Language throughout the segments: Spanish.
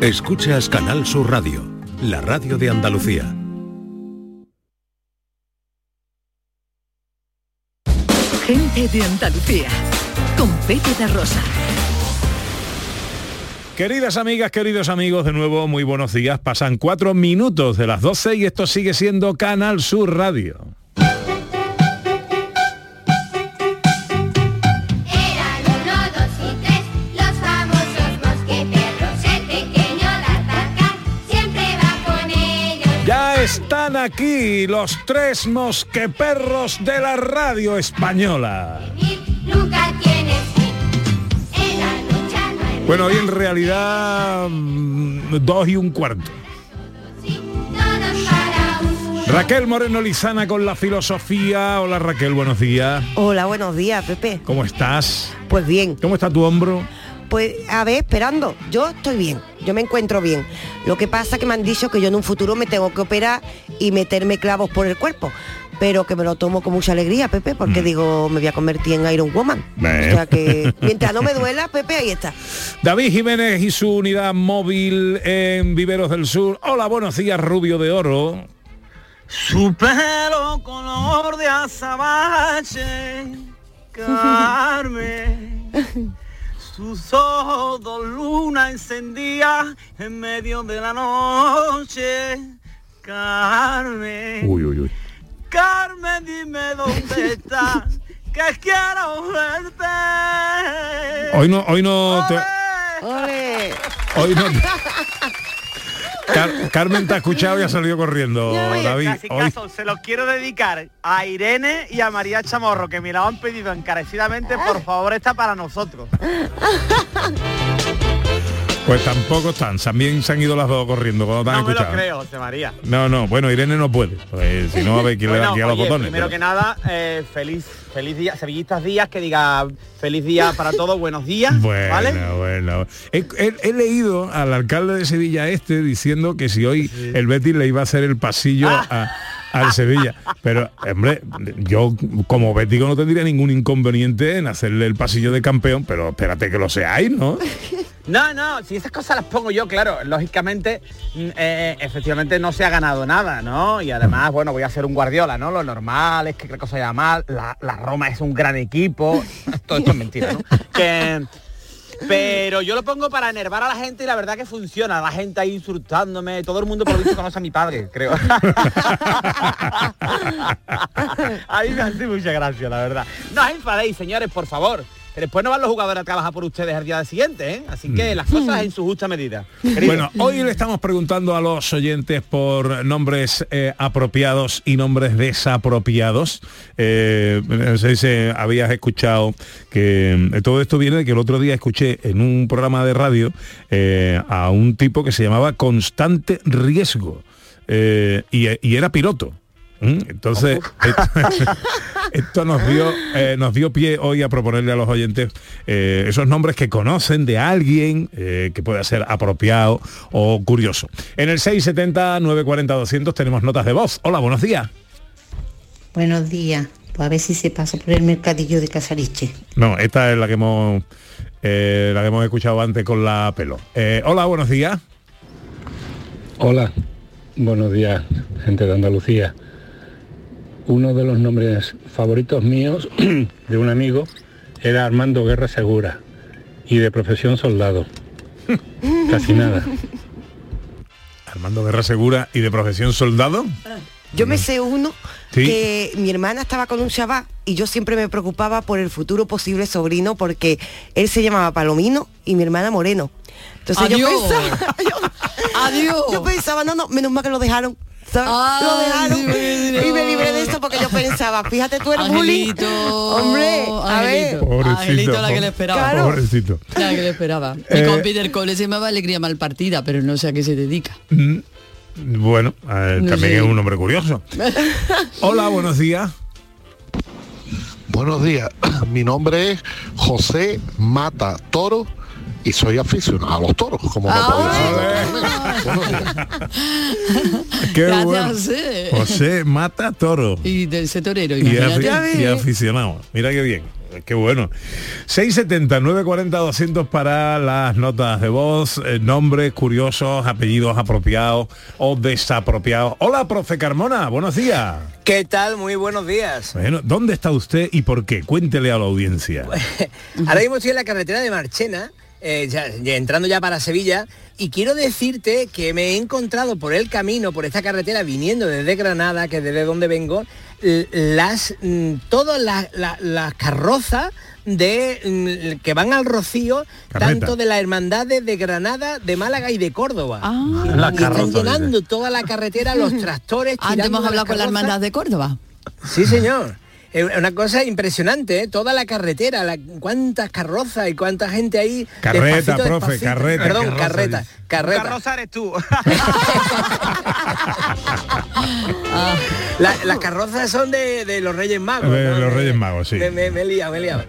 Escuchas Canal Sur Radio, la radio de Andalucía. Gente de Andalucía, con Pepe de Rosa. Queridas amigas, queridos amigos, de nuevo muy buenos días. Pasan cuatro minutos de las 12 y esto sigue siendo Canal Sur Radio. Aquí los tres mosqueperros de la radio española. Bueno, hoy en realidad mm, dos y un cuarto. Raquel Moreno Lizana con la filosofía. Hola Raquel, buenos días. Hola, buenos días, Pepe. ¿Cómo estás? Pues bien, ¿Cómo está tu hombro? Pues a ver, esperando. Yo estoy bien, yo me encuentro bien. Lo que pasa que me han dicho que yo en un futuro me tengo que operar y meterme clavos por el cuerpo. Pero que me lo tomo con mucha alegría, Pepe, porque digo, me voy a convertir en Iron Woman. O sea que mientras no me duela, Pepe, ahí está. David Jiménez y su unidad móvil en Viveros del Sur. Hola, buenos días, Rubio de Oro. Su pelo color de azabache, Carmen. Sus ojos dos luna encendía en medio de la noche, Carmen. Uy, uy, uy. Carmen, dime dónde está, que quiero verte. Hoy no, hoy no te, ¡Ole! hoy no te- Car- Carmen te ha escuchado y ha salido corriendo, David. Casi Hoy, caso, se los quiero dedicar a Irene y a María Chamorro, que me la han pedido encarecidamente, por favor, esta para nosotros. pues tampoco están. También se han ido las dos corriendo cuando te han No me lo creo, José María. No, no, bueno, Irene no puede. Pues, si no, a ver quién le da Bueno, aquí a los botones. primero pero- que nada, eh, feliz, feliz día, sevillistas días, que diga feliz día para todos, buenos días, Bueno, ¿vale? bueno. He, he- he leído al alcalde de Sevilla este diciendo que si hoy el Betis le iba a hacer el pasillo a- al Sevilla. Pero, hombre, yo como bético no tendría ningún inconveniente en hacerle el pasillo de campeón, pero espérate que lo seáis, ¿no? No, no, si esas cosas las pongo yo, claro, lógicamente, mm, eh, efectivamente no se ha ganado nada, ¿no? Y además, bueno, voy a ser un guardiola, ¿no? Lo normal es que la cosa vaya mal, la, Roma es un gran equipo, todo esto es mentira, ¿no? Pero yo lo pongo para enervar a la gente y la verdad que funciona, la gente ahí insultándome, todo el mundo por lo visto conoce a mi padre, creo. a mí me hace mucha gracia, la verdad. No os enfadéis, señores, por favor. Después no van los jugadores a trabajar por ustedes al día siguiente, ¿eh? Así que las cosas en su justa medida. Querido. Bueno, hoy le estamos preguntando a los oyentes por nombres eh, apropiados y nombres desapropiados. Eh, no sé si habías escuchado que eh, todo esto viene de que el otro día escuché en un programa de radio eh, a un tipo que se llamaba Constante Riesgo y, y era piloto. ¿Mm? Entonces, esto, esto nos dio eh, nos dio pie hoy a proponerle a los oyentes eh, esos nombres que conocen de alguien eh, que pueda ser apropiado o curioso. En el 670-940-200 tenemos notas de voz. Hola, buenos días. Buenos días. Pues a ver si se pasa por el mercadillo de Casariche. No, esta es la que hemos eh, la que hemos escuchado antes con la pelo. Eh, hola, buenos días. Hola, buenos días, gente de Andalucía. Uno de los nombres favoritos míos de un amigo era Armando Guerra Segura y de profesión soldado. Casi nada. Armando Guerra Segura y de profesión soldado. Yo me sé uno Sí. que mi hermana estaba con un chaval y yo siempre me preocupaba por el futuro posible sobrino porque él se llamaba Palomino y mi hermana Moreno. Entonces yo pensaba, yo, Adiós. yo pensaba, no, no, menos mal que lo dejaron. ¿Sabes? Ay, lo dejaron Dios. y me libré de eso porque yo pensaba, fíjate tú eres bullying. Hombre, a ver. Pobrecito, Angelito la que le esperaba. Claro. Pobrecito. La que le esperaba. Eh, Mi compi del cole se llamaba Alegría Malpartida, pero no sé a qué se dedica. Mm, Bueno, eh, No también sé. es un nombre curioso. Hola, buenos días. Buenos días, mi nombre es José Mata Toro y soy aficionado a los toros, como días. Qué Gracias, bueno. José. José Mata Toro. Y de ese torero, Y, afi- y aficionado. Mira qué bien. qué bueno. 670 940 200 para las notas de voz, eh, nombres curiosos, apellidos apropiados o desapropiados. Hola, profe Carmona, buenos días. ¿Qué tal? Muy buenos días. Bueno, ¿dónde está usted y por qué? Cuéntele a la audiencia. Ahora mismo estoy en la carretera de Marchena, eh, ya- ya entrando ya para Sevilla, y quiero decirte que me he encontrado por el camino, por esta carretera, viniendo desde Granada, que es desde donde vengo, las mm, todas las, las- las carrozas de mm, que van al Rocío, Carreta. tanto de las hermandades de Granada, de Málaga y de Córdoba. y, Las y están llenando toda la carretera, los tractores. Antes tirando hemos hablado las con la hermandad de Córdoba. Sí, señor. Es una cosa impresionante, ¿eh? toda la carretera, la- cuántas carrozas y cuánta gente ahí. Carreta, despacito, profe, despacito. carreta, Perdón, carroza, carreta, dice. carreta. Carroza eres tú. La- las carrozas son de, de los Reyes Magos. De ¿no? los Reyes Magos, sí. Me, me- me he liado, me he liado.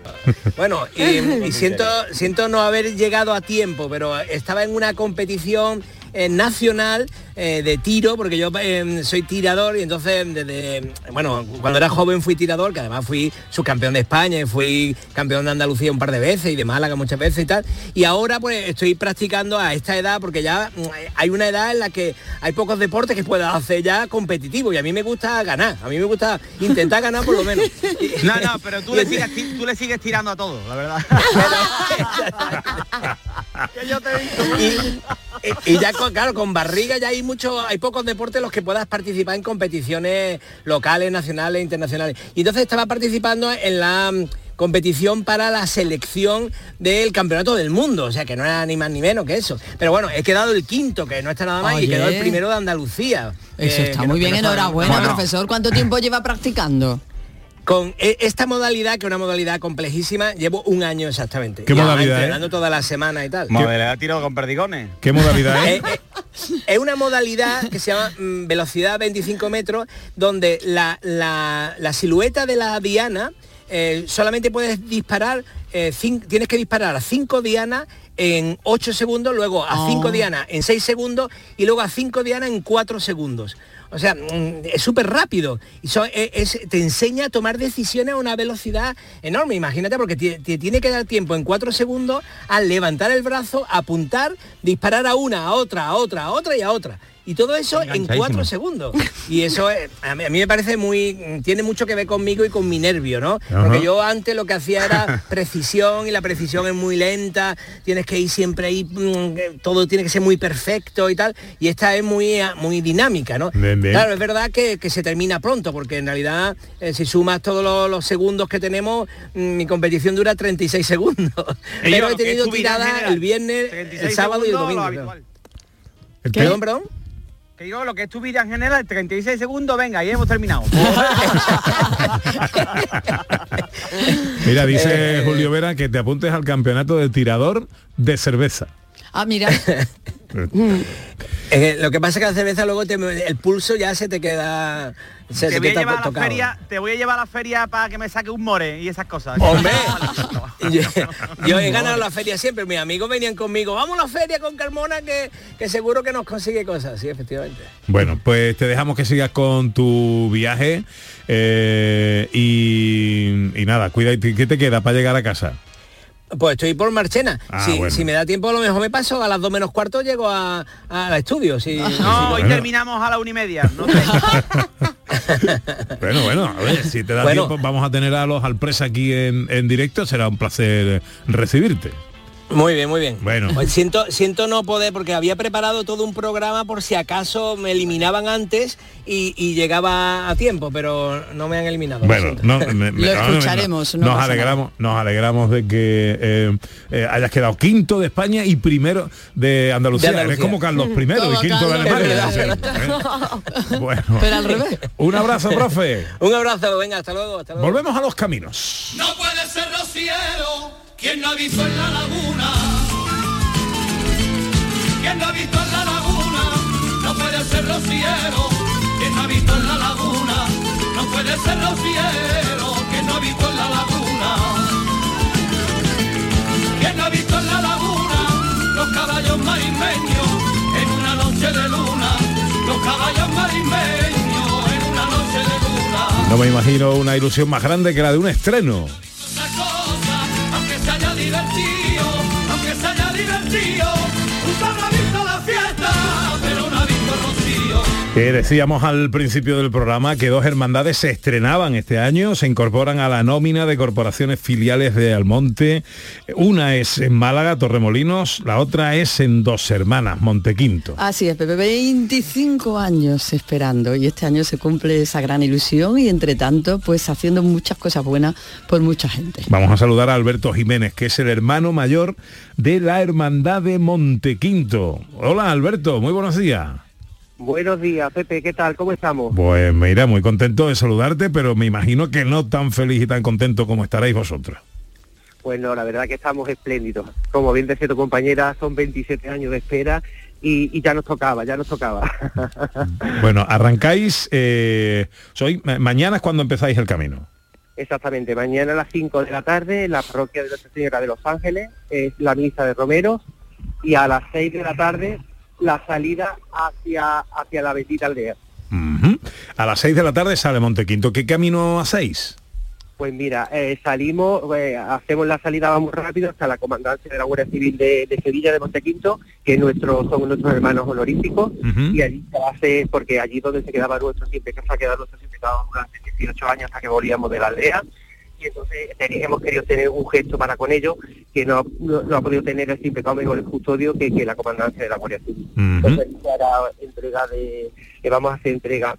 Bueno, y, y siento, siento no haber llegado a tiempo, pero estaba en una competición eh, nacional eh, de tiro, porque yo eh, soy tirador y entonces desde, bueno, cuando era joven fui tirador, que además fui subcampeón de España y fui campeón de Andalucía un par de veces y de Málaga muchas veces y tal. Y ahora pues estoy practicando a esta edad porque ya mm, hay una edad en la que hay pocos deportes que puedas hacer ya competitivos y a mí me gusta ganar, a mí me gusta intentar ganar por lo menos. No, no, pero tú le sigues, tú le sigues tirando a todo, la verdad. Que yo te he visto. Y, y ya con, claro, con barriga ya hay mucho, hay pocos deportes en los que puedas participar en competiciones locales, nacionales, internacionales. Y entonces estaba participando en la mm, competición para la selección del campeonato del mundo, o sea que no era ni más ni menos que eso. Pero bueno, he quedado el quinto, que no está nada mal, y quedó el primero de Andalucía. Eso eh, está no- muy bien, no enhorabuena, Bueno, profesor. ¿Cuánto tiempo lleva practicando? Con e- esta modalidad, que es una modalidad complejísima, llevo un año exactamente. ¿Qué Y modalidad es? Entrenando toda la semana y tal. Modalidad tiro con perdigones. ¿Qué modalidad Eh, es? es una modalidad que se llama mm, velocidad 25 metros, donde la, la- la silueta de la diana eh, solamente puedes disparar, eh, tienes que disparar a 5 dianas en 8 segundos, luego a 5 Oh. dianas en 6 segundos y luego a 5 dianas en 4 segundos. O sea, mm, es súper rápido. Y e- te enseña a tomar decisiones a una velocidad enorme. Imagínate, porque te, te tiene que dar tiempo en cuatro segundos a levantar el brazo, apuntar, disparar a una, a otra, a otra, a otra y a otra. Y todo eso en cuatro segundos. Y eso eh, a, mí, a mí me parece muy... Tiene mucho que ver conmigo y con mi nervio, ¿no? Ajá. Porque yo antes lo que hacía era precisión y la precisión es muy lenta, tienes que ir siempre ahí, mm, todo tiene que ser muy perfecto y tal. Y esta es muy, ah, muy dinámica, ¿no? Bien, bien. Claro, es verdad que, que se termina pronto, porque en realidad eh, si sumas todos los, los segundos que tenemos, mm, mi competición dura 36 segundos. Pero yo, he tenido tirada el viernes, el 36 sábado y el domingo. Perdón, perdón. Que digo, lo que es tu vida en general, 36 segundos, venga, y hemos terminado. Mira, dice Eh, Julio Vera que te apuntes al campeonato de tirador de cerveza. Ah, mira. Eh, lo que pasa es que la cerveza luego te- el pulso ya se te queda... Se, te se voy a a feria, te voy a llevar a la feria para que me saque un more y esas cosas. ¡Hombre! yo, yo he ganado la feria siempre, mis amigos venían conmigo, vamos a la feria con Carmona que, que seguro que nos consigue cosas, sí, efectivamente. Bueno, pues te dejamos que sigas con tu viaje eh, y, y nada, cuida. ¿Qué te queda para llegar a casa? Pues estoy por Marchena. Ah, si, bueno. si me da tiempo a lo mejor me paso a las dos menos cuarto llego a- al estudio. Si, No, hoy Bueno. terminamos a la una y media. No. Bueno, bueno, a ver, si te da Bueno. tiempo, vamos a tener a los Alpresa aquí en, en directo, será un placer recibirte. Muy bien, muy bien. Bueno. Pues siento, siento no poder, porque había preparado todo un programa por si acaso me eliminaban antes y, y llegaba a tiempo, pero no me han eliminado. lo Bueno, siento. no, me- me- Lo no, escucharemos, no nos alegramos, nos alegramos de que eh, eh, hayas quedado quinto de España y primero de Andalucía. De Andalucía. Eres como Carlos I Como y quinto de Alemania. ¿eh? Bueno, Pero al revés. un abrazo, profe. Un abrazo, venga, hasta luego, hasta luego. Volvemos a los caminos. No puede ser rociero quien no ha visto en la laguna. Quien no ha visto en la laguna. No puede ser rociero quien no ha visto en la laguna. No puede ser rociero quien no ha visto en la laguna. Quien no ha visto en la laguna los caballos marismeños en una noche de luna. Los caballos marismeños en una noche de luna. No me imagino una ilusión más grande que la de un estreno. see Que decíamos al principio del programa que dos hermandades se estrenaban este año, se incorporan a la nómina de corporaciones filiales de Almonte. Una es en Málaga, Torremolinos, la otra es en Dos Hermanas, Montequinto. Así es, Pepe, 25 años esperando y este año se cumple esa gran ilusión y entre tanto, pues haciendo muchas cosas buenas por mucha gente. Vamos a saludar a Alberto Jiménez, que es el hermano mayor de la Hermandad de Montequinto. Hola Alberto, muy buenos días. Buenos días, Pepe, ¿qué tal? ¿Cómo estamos? Pues mira, muy contento de saludarte, pero me imagino que no tan feliz y tan contento como estaréis vosotros. Pues no, la verdad que estamos espléndidos. Como bien decía tu compañera, son 27 años de espera y, y ya nos tocaba, ya nos tocaba. Bueno, arrancáis, eh, soy, ma- mañana es cuando empezáis el camino. Exactamente, mañana a las 5 de la tarde, en la parroquia de Nuestra Señora de los Ángeles, es la misa de Romeros y a las 6 de la tarde la salida hacia, hacia la bendita aldea. A las 6 de la tarde sale Montequinto. ¿Qué camino hacéis? Pues mira, eh, salimos, eh, hacemos la salida vamos rápido hasta la comandancia de la Guardia Civil de, de Sevilla de Montequinto, que nuestros, son nuestros hermanos honoríficos, y allí se hace, porque allí donde se quedaba nuestro siempre que se ha quedado nuestro siempre durante 18 años hasta que volvíamos de la aldea, y entonces hemos querido tener un gesto para con ellos que no, no, no ha podido tener el simple o el custodio que, que la comandancia de la Guardia Civil. Entonces se hará entrega de, eh, vamos a hacer entrega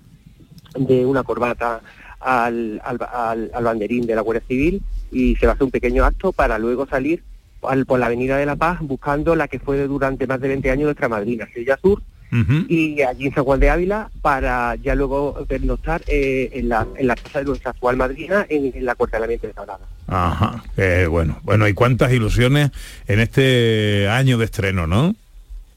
de una corbata al, al, al- al banderín de la Guardia Civil y se va a hacer un pequeño acto para luego salir al- por la Avenida de la Paz buscando la que fue durante más de 20 años nuestra madrina, Sevilla Sur, y allí en San Juan de Ávila para ya luego pernoctar eh, en, la, en la casa de nuestra actual madrina en, en la acuartelamiento de Sagrada. Ajá, qué bueno. Bueno, y cuántas ilusiones en este año de estreno, ¿no?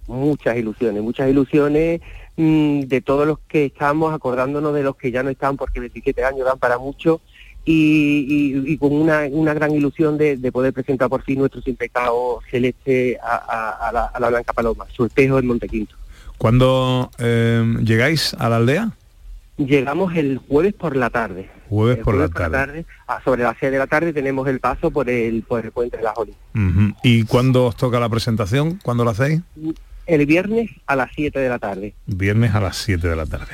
muchas ilusiones, muchas ilusiones mm, de todos los que estamos, acordándonos de los que ya no están, porque 27 años dan para mucho, y, y- y con una, una gran ilusión de, de poder presentar por fin nuestro sin pecado celeste a, a- a la, a la Blanca Paloma, su espejo en Montequinto. ¿Cuándo eh, llegáis a la aldea? Llegamos el jueves por la tarde. Jueves por la tarde. sobre las 6 de la tarde tenemos el paso por el, por el puente de la Jolí. Ujú. ¿Y cuándo os toca la presentación? ¿Cuándo la hacéis? El viernes a las 7 de la tarde. Viernes a las 7 de la tarde.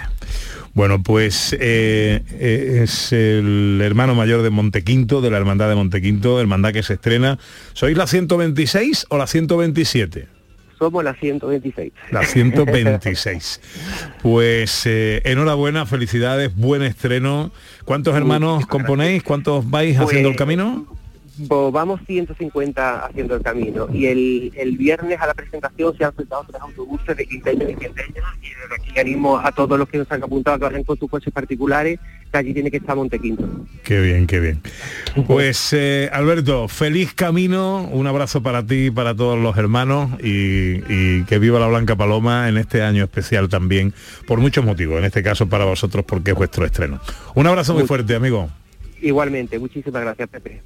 Bueno, pues eh, eh, es el hermano mayor de Montequinto, de la Hermandad de Montequinto, hermandad que se estrena. ¿Sois la 126 o la 127? Somos las 126. La 126. Pues eh, enhorabuena, felicidades, buen estreno. ¿Cuántos hermanos componéis? ¿Cuántos vais Pues, haciendo el camino? Bo- vamos 150 haciendo el camino y el, el viernes a la presentación se han soltado tres autobuses de Quinteño y Quinteña y desde aquí animo a todos los que nos han apuntado a que vayan con sus coches particulares que allí tiene que estar Montequinto. Qué bien, qué bien. Pues eh, Alberto, feliz camino, un abrazo para ti y para todos los hermanos y, y que viva la Blanca Paloma en este año especial también, por muchos motivos, en este caso para vosotros porque es vuestro estreno. Un abrazo Muy- fuerte, amigo. Igualmente, muchísimas gracias Pepe.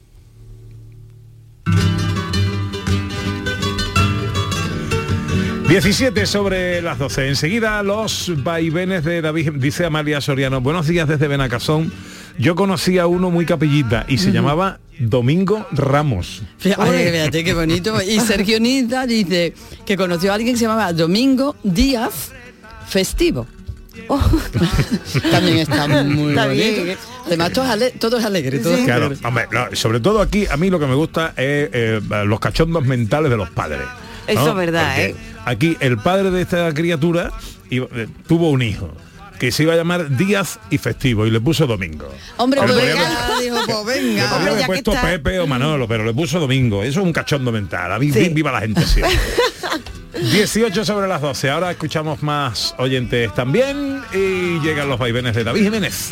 17 sobre las 12. Enseguida los vaivenes de David, dice Amalia Soriano. Buenos días desde Benacazón. Yo conocí a uno muy capillita y se llamaba Domingo Ramos. Fíjate, fíjate qué bonito. Y Sergio Nita dice que conoció a alguien que se llamaba Domingo Díaz Festivo. Oh. También está muy Está bonito. bien. Además, todo es, ale- todo es alegre. todo es Claro, alegre. hombre, no, sobre todo aquí a mí lo que me gusta es eh, los cachondos mentales de los padres. ¿No? Eso es verdad, Porque ¿eh? Aquí el padre de esta criatura iba- eh, tuvo un hijo que se iba a llamar Díaz y Festivo y le puso Domingo. Hombre, Le pues podía venga, haber- dijo, pues le venga. podía haber puesto Pepe o Manolo, pero le puso Domingo. Eso es un cachondo mental. A mí, viva la gente siempre. 18 sobre las 12. Ahora escuchamos más oyentes también y llegan los vaivenes de David Jiménez.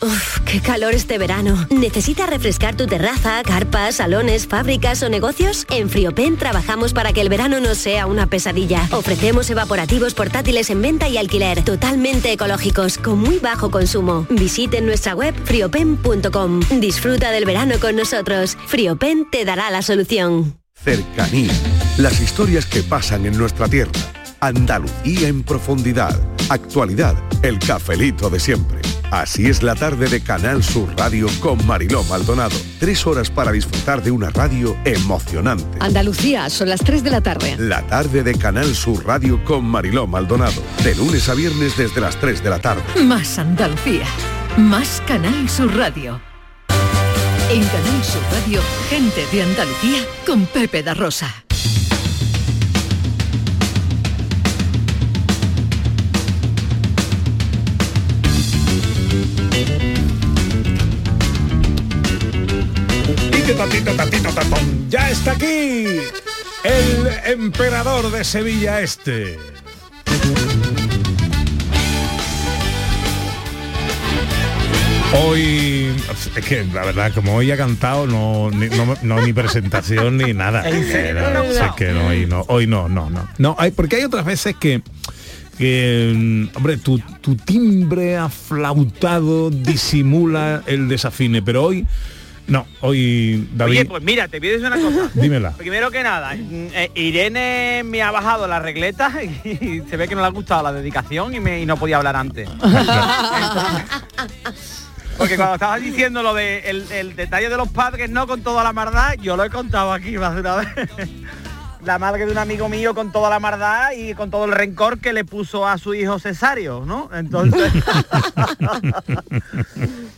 Uf, qué calor este verano. ¿Necesitas refrescar tu terraza, carpas, salones, fábricas o negocios? En Friopen trabajamos para que el verano no sea una pesadilla. Ofrecemos evaporativos portátiles en venta y alquiler, totalmente ecológicos, con muy bajo consumo. Visiten nuestra web friopen.com. Disfruta del verano con nosotros. Friopen te dará la solución. Cercanía. Las historias que pasan en nuestra tierra. Andalucía en profundidad. Actualidad. El cafelito de siempre. Así es la tarde de Canal Sur Radio con Mariló Maldonado. Tres horas para disfrutar de una radio emocionante. Andalucía, son las 3 de la tarde. La tarde de Canal Sur Radio con Mariló Maldonado. De lunes a viernes desde las 3 de la tarde. Más Andalucía, más Canal Sur Radio. En Canal Sur Radio, gente de Andalucía con Pepe da Rosa. Tatito, tatito, tatón. Ya está aquí el emperador de Sevilla Este. Hoy, es que la verdad, como hoy ha cantado, no, ni, no, no, ni presentación ni nada. ¿En serio? Era- No. o sea, que no, hoy no, hoy no, no, no. No, hay, porque hay otras veces que, que, mm, hombre, tu, tu timbre aflautado disimula el desafine, pero hoy, no, hoy, David, Oye, pues mira, te decir una cosa. dímela. Primero que nada, mm, eh, Irene me ha bajado la regleta y se ve que no le ha gustado la dedicación y, me, y no podía hablar antes. Porque cuando estabas diciendo lo de el, el detalle de los padres, no con toda la maldad, yo lo he contado aquí más de una vez. La madre de un amigo mío con toda la maldad y con todo el rencor que le puso a su hijo cesario, ¿no? Entonces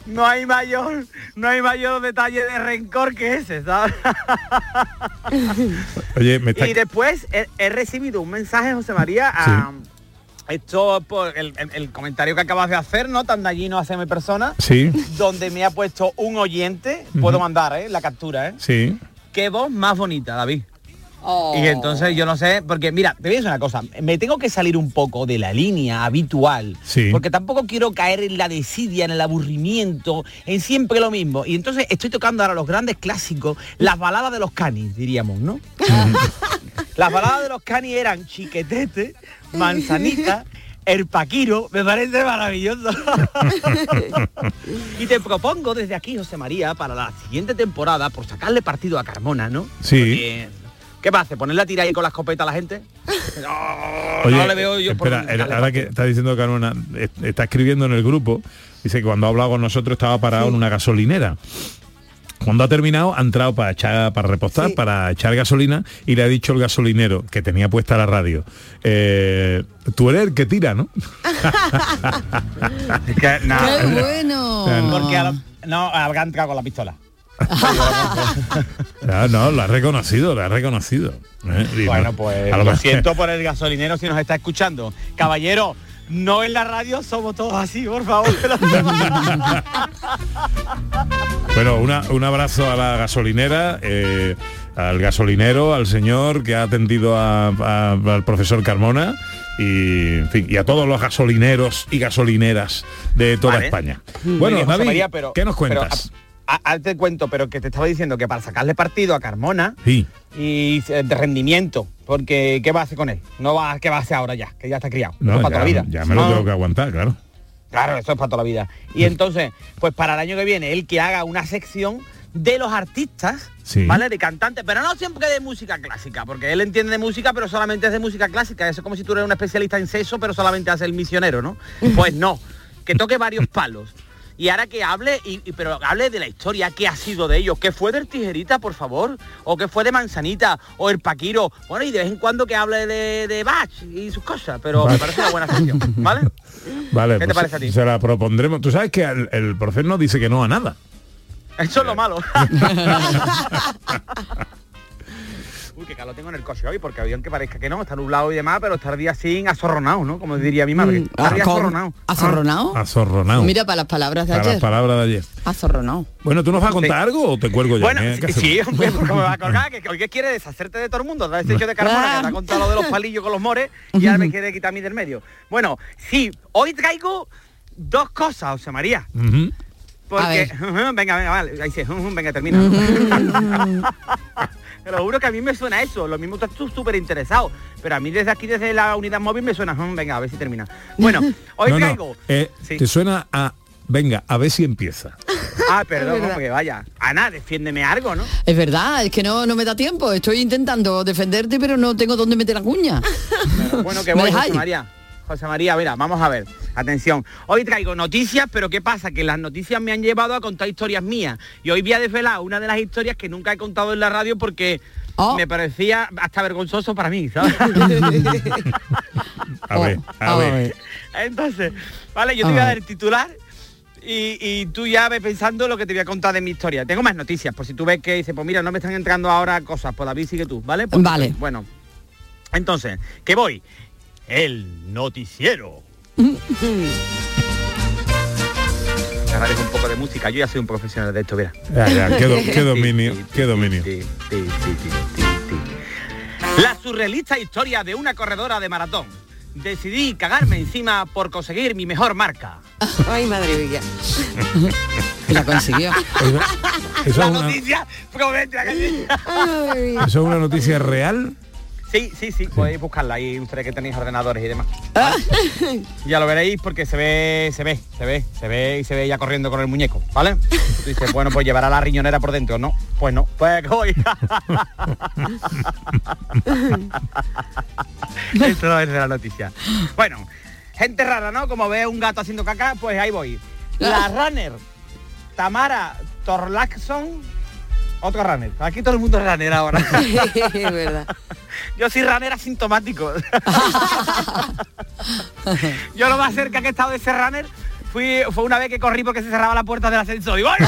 no hay mayor, no hay mayor detalle de rencor que ese, ¿sabes? Oye, me está... Y después he, he recibido un mensaje, José María, a, esto por el, el- el comentario que acabas de hacer, ¿no? Tan dañino hacia mi persona, Sí, donde me ha puesto un oyente, puedo mandar, ¿eh? La captura, ¿eh? sí. Qué voz más bonita, David. Y entonces yo no sé, porque mira, te voy a decir una cosa, me tengo que salir un poco de la línea habitual, Sí. porque tampoco quiero caer en la desidia, en el aburrimiento, en siempre lo mismo. Y entonces estoy tocando ahora los grandes clásicos, las baladas de los canis, diríamos, ¿no? las baladas de los canis eran Chiquetete, Manzanita, El Paquiro, me parece maravilloso. y te propongo desde aquí, José María, para la siguiente temporada, por sacarle partido a Carmona, ¿no? Sí. Porque, ¿Qué pasa? ¿Ponerle a tirar ahí con la escopeta a la gente? No, Oye, no le veo yo por espera, el- sacarle ahora que está diciendo Carmona, est- está escribiendo en el grupo, dice que cuando ha hablado con nosotros estaba parado en una gasolinera. Cuando ha terminado, ha entrado para echar, para repostar, para echar gasolina, y le ha dicho el gasolinero, que tenía puesta la radio, eh, tú eres el que tira, ¿no? Que, no, ¡Qué bueno! Porque a lo- no, habrá entrado con la pistola. Ah, no, lo ha reconocido, lo ha reconocido. ¿eh? Bueno, no- pues a lo siento por el gasolinero si nos está escuchando. Caballero, no en la radio somos todos así, por favor. Bueno, una- un abrazo a la gasolinera, eh, al gasolinero, al señor que ha atendido a- a- al profesor Carmona y, en fin, y a todos los gasolineros y gasolineras de toda Vale. España. Bueno, David, María, pero- ¿qué nos cuentas? A- Ahora te cuento, pero que te estaba diciendo que para sacarle partido a Carmona Sí. y eh, de rendimiento, porque ¿qué va a hacer con él? No va, ¿qué va a hacer ahora ya? Que ya está criado. No, Eso para toda la vida. ya me lo No. tengo que aguantar, claro. Claro, eso es para toda la vida. Y entonces, pues para el año que viene, él que haga una sección de los artistas, Sí. ¿vale? De cantantes, pero no siempre de música clásica, porque él entiende de música, pero solamente es de música clásica. Eso es como si tú eres un especialista en sexo, pero solamente hace el misionero, ¿no? Pues no, que toque varios palos. Y ahora que hable, y, y- pero hable de la historia, qué ha sido de ellos, qué fue del tijerita, por favor, o qué fue de manzanita, o el paquiro, bueno, y de vez en cuando que hable de, de Bach y sus cosas, pero me parece una buena sección, ¿vale? Vale, ¿Qué te pues parece a ti? Se la propondremos. Tú sabes que el, el profesor no dice que no a nada. Eso es lo malo. Uy, qué calor tengo en el coche hoy, porque avión que parezca que no, está nublado y demás, pero está el día así azorronado, ¿no? Como diría mi madre. Está el azorronado. ¿Azorronado? Azorronado. Mira, para las palabras de Para las ayer. palabras de ayer. Azorronado. Bueno, ¿tú nos vas a contar algo o te cuelgo ya? Bueno, ¿Qué- sí, hombre, porque me va a colgar, que hoy que quiere deshacerte de todo el mundo, da ese hecho de Carmona, que te ha contado lo de los palillos con los mores, y ahora me quiere quitar a mí del medio. Bueno, sí, hoy traigo dos cosas, José María. Porque, venga, venga, vale, ahí sí, venga, termina. Te lo juro que a mí me suena eso, lo mismo estás tú súper interesado, pero a mí desde aquí, desde la unidad móvil me suena, venga, a ver si termina. Bueno, hoy No, no, traigo... eh, Sí. Te suena a... Venga, a ver si empieza. Ah, perdón, porque vaya. Ana, defiéndeme algo, ¿no? Es verdad, es que no, no me da tiempo. Estoy intentando defenderte, pero no tengo dónde meter la cuña. Bueno, que ¿Me voy? María. José María, mira, vamos a ver. Atención. Hoy traigo noticias, pero ¿qué pasa? Que las noticias me han llevado a contar historias mías. Y hoy voy a desvelar una de las historias que nunca he contado en la radio porque Oh. me parecía hasta vergonzoso para mí, ¿sabes? A ver, a ver. Entonces, vale, yo A te voy a dar el titular y, y tú ya ves pensando lo que te voy a contar de mi historia. Tengo más noticias, por si tú ves que dices, pues mira, no me están entrando ahora cosas, pues David sigue tú, ¿vale? Pues, Vale. Bueno, entonces, que voy. El noticiero. Ahora dejo un poco de música, yo ya soy un profesional de esto, mira. Ya, ya, qué, do- qué dominio, qué dominio. La surrealista historia de una corredora de maratón. Decidí cagarme encima por conseguir mi mejor marca. Ay, madre mía. La consiguió. Eso La es, una, noticia promete la que- eso es una noticia real. Sí, sí, sí, podéis buscarla ahí ustedes que tenéis ordenadores y demás. ¿vale? ya lo veréis porque se ve, se ve, se ve, se ve y se ve ya corriendo con el muñeco, ¿vale? Tú dices, bueno, pues llevará la riñonera por dentro, ¿no? Pues no, pues voy. Esto no es de la noticia. Bueno, gente rara, ¿no? Como ve un gato haciendo caca, pues ahí voy. La runner Tamara Torlaxon, otro runner. Aquí todo el mundo es runner ahora. es verdad. Yo soy runner asintomático. Yo lo más cerca que he estado de ser runner fui, fue una vez que corrí porque se cerraba la puerta del ascensor. Digo, ¡ay!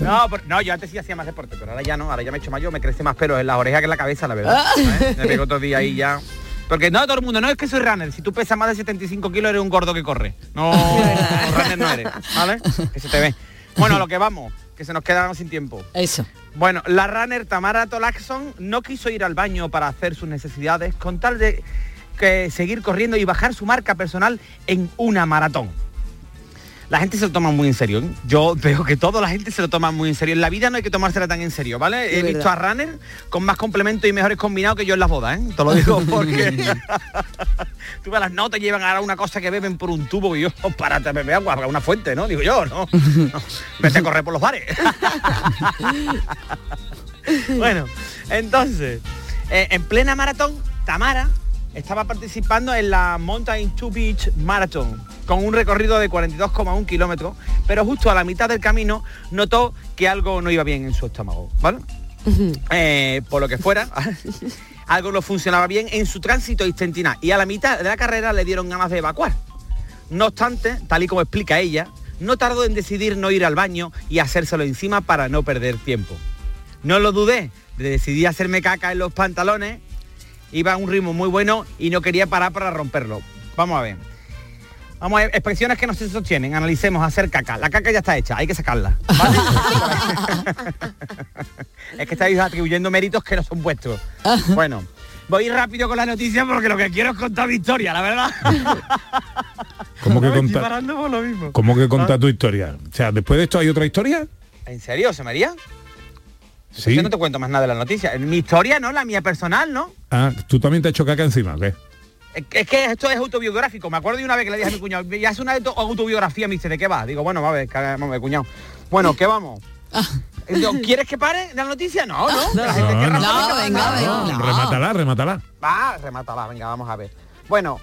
no, por- no, yo antes sí hacía más deporte, pero ahora ya no, ahora ya me he hecho mayor, me crece más pelo en las orejas que en la cabeza, la verdad. ¿sabes? Me pego otro día ahí ya. Porque no todo el mundo, no es que soy runner, si tú pesas más de 75 kilos eres un gordo que corre. No, runner no eres, ¿vale? Que se te ve. Bueno, a lo que vamos, que se nos queda sin tiempo. Eso. Bueno, la runner Tamara Tolaxon no quiso ir al baño para hacer sus necesidades con tal de que seguir corriendo y bajar su marca personal en una maratón. La gente se lo toma muy en serio. ¿eh? Yo veo que toda la gente se lo toma muy en serio. En la vida no hay que tomársela tan en serio, ¿vale? He visto a runner con más complementos y mejores combinados que yo en las bodas, ¿eh? Te lo digo porque tú ves las notas llevan ahora una cosa que beben por un tubo y yo, párate a beber agua, una fuente, ¿no? Digo yo, ¿no? no vete a correr por los bares. bueno, entonces, eh, en plena maratón, Tamara estaba participando en la Mountain to Beach Marathon con un recorrido de 42,1 kilómetros, pero justo a la mitad del camino notó que algo no iba bien en su estómago, ¿vale? Eh, por lo que fuera, algo no funcionaba bien en su tránsito intestinal y a la mitad de la carrera le dieron ganas de evacuar. No obstante, tal y como explica ella, no tardó en decidir no ir al baño y hacérselo encima para no perder tiempo. No lo dudé, decidí hacerme caca en los pantalones, iba a un ritmo muy bueno y no quería parar para romperlo. Vamos a ver. Vamos a ver, expresiones que no se sostienen, analicemos hacer caca. La caca ya está hecha, hay que sacarla. ¿vale? es que estáis atribuyendo méritos que no son vuestros. Bueno, voy rápido con la noticia porque lo que quiero es contar mi historia, la verdad. ¿Cómo que contar? ¿Cómo que contar tu historia? O sea, después de esto hay otra historia. ¿En serio, se María? Sí. Yo no te cuento más nada de la noticia. Mi historia, ¿no? La mía personal, ¿no? Ah, tú también te has hecho caca encima, ¿o ¿qué? Es que- es que esto es autobiográfico. Me acuerdo de una vez que le dije a mi cuñado, ya es una autobiografía, me dice, ¿de qué va? Digo, bueno, va a ver, vamos a ver, cuñado. Bueno, ¿qué vamos? Digo, ¿Quieres que pare la noticia? No, no. La gente No, querrá no. No, va a venga, venga. No, remátala, remátala. Va, remátala, venga, vamos a ver. Bueno,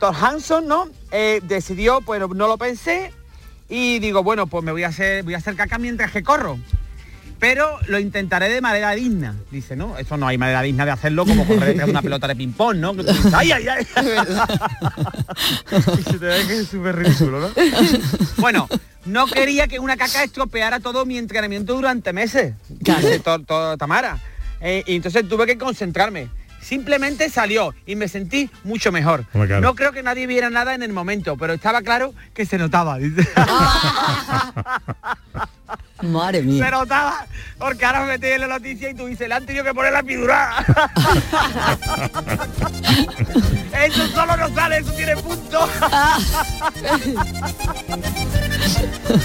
Thor Hanson, ¿no? Eh, decidió, pues no lo pensé y digo, bueno, pues me voy a hacer, voy a hacer caca mientras que corro. Pero lo intentaré de manera digna. Dice, ¿no? Eso no hay manera digna de hacerlo como correr detrás de una pelota de ping-pong, ¿no? ¡Ay, ay, ay! y se te ve que es súper ridículo, ¿no? bueno, no quería que una caca estropeara todo mi entrenamiento durante meses. Dice to- to- Tamara. Eh, y entonces tuve que concentrarme. Simplemente salió y me sentí mucho mejor. Claro. No creo que nadie viera nada en el momento, pero estaba claro que se notaba. Madre mía. Se notaba, porque ahora me metí en la noticia y tú dices, le han tenido que poner la epidural. eso solo no sale, eso tiene punto.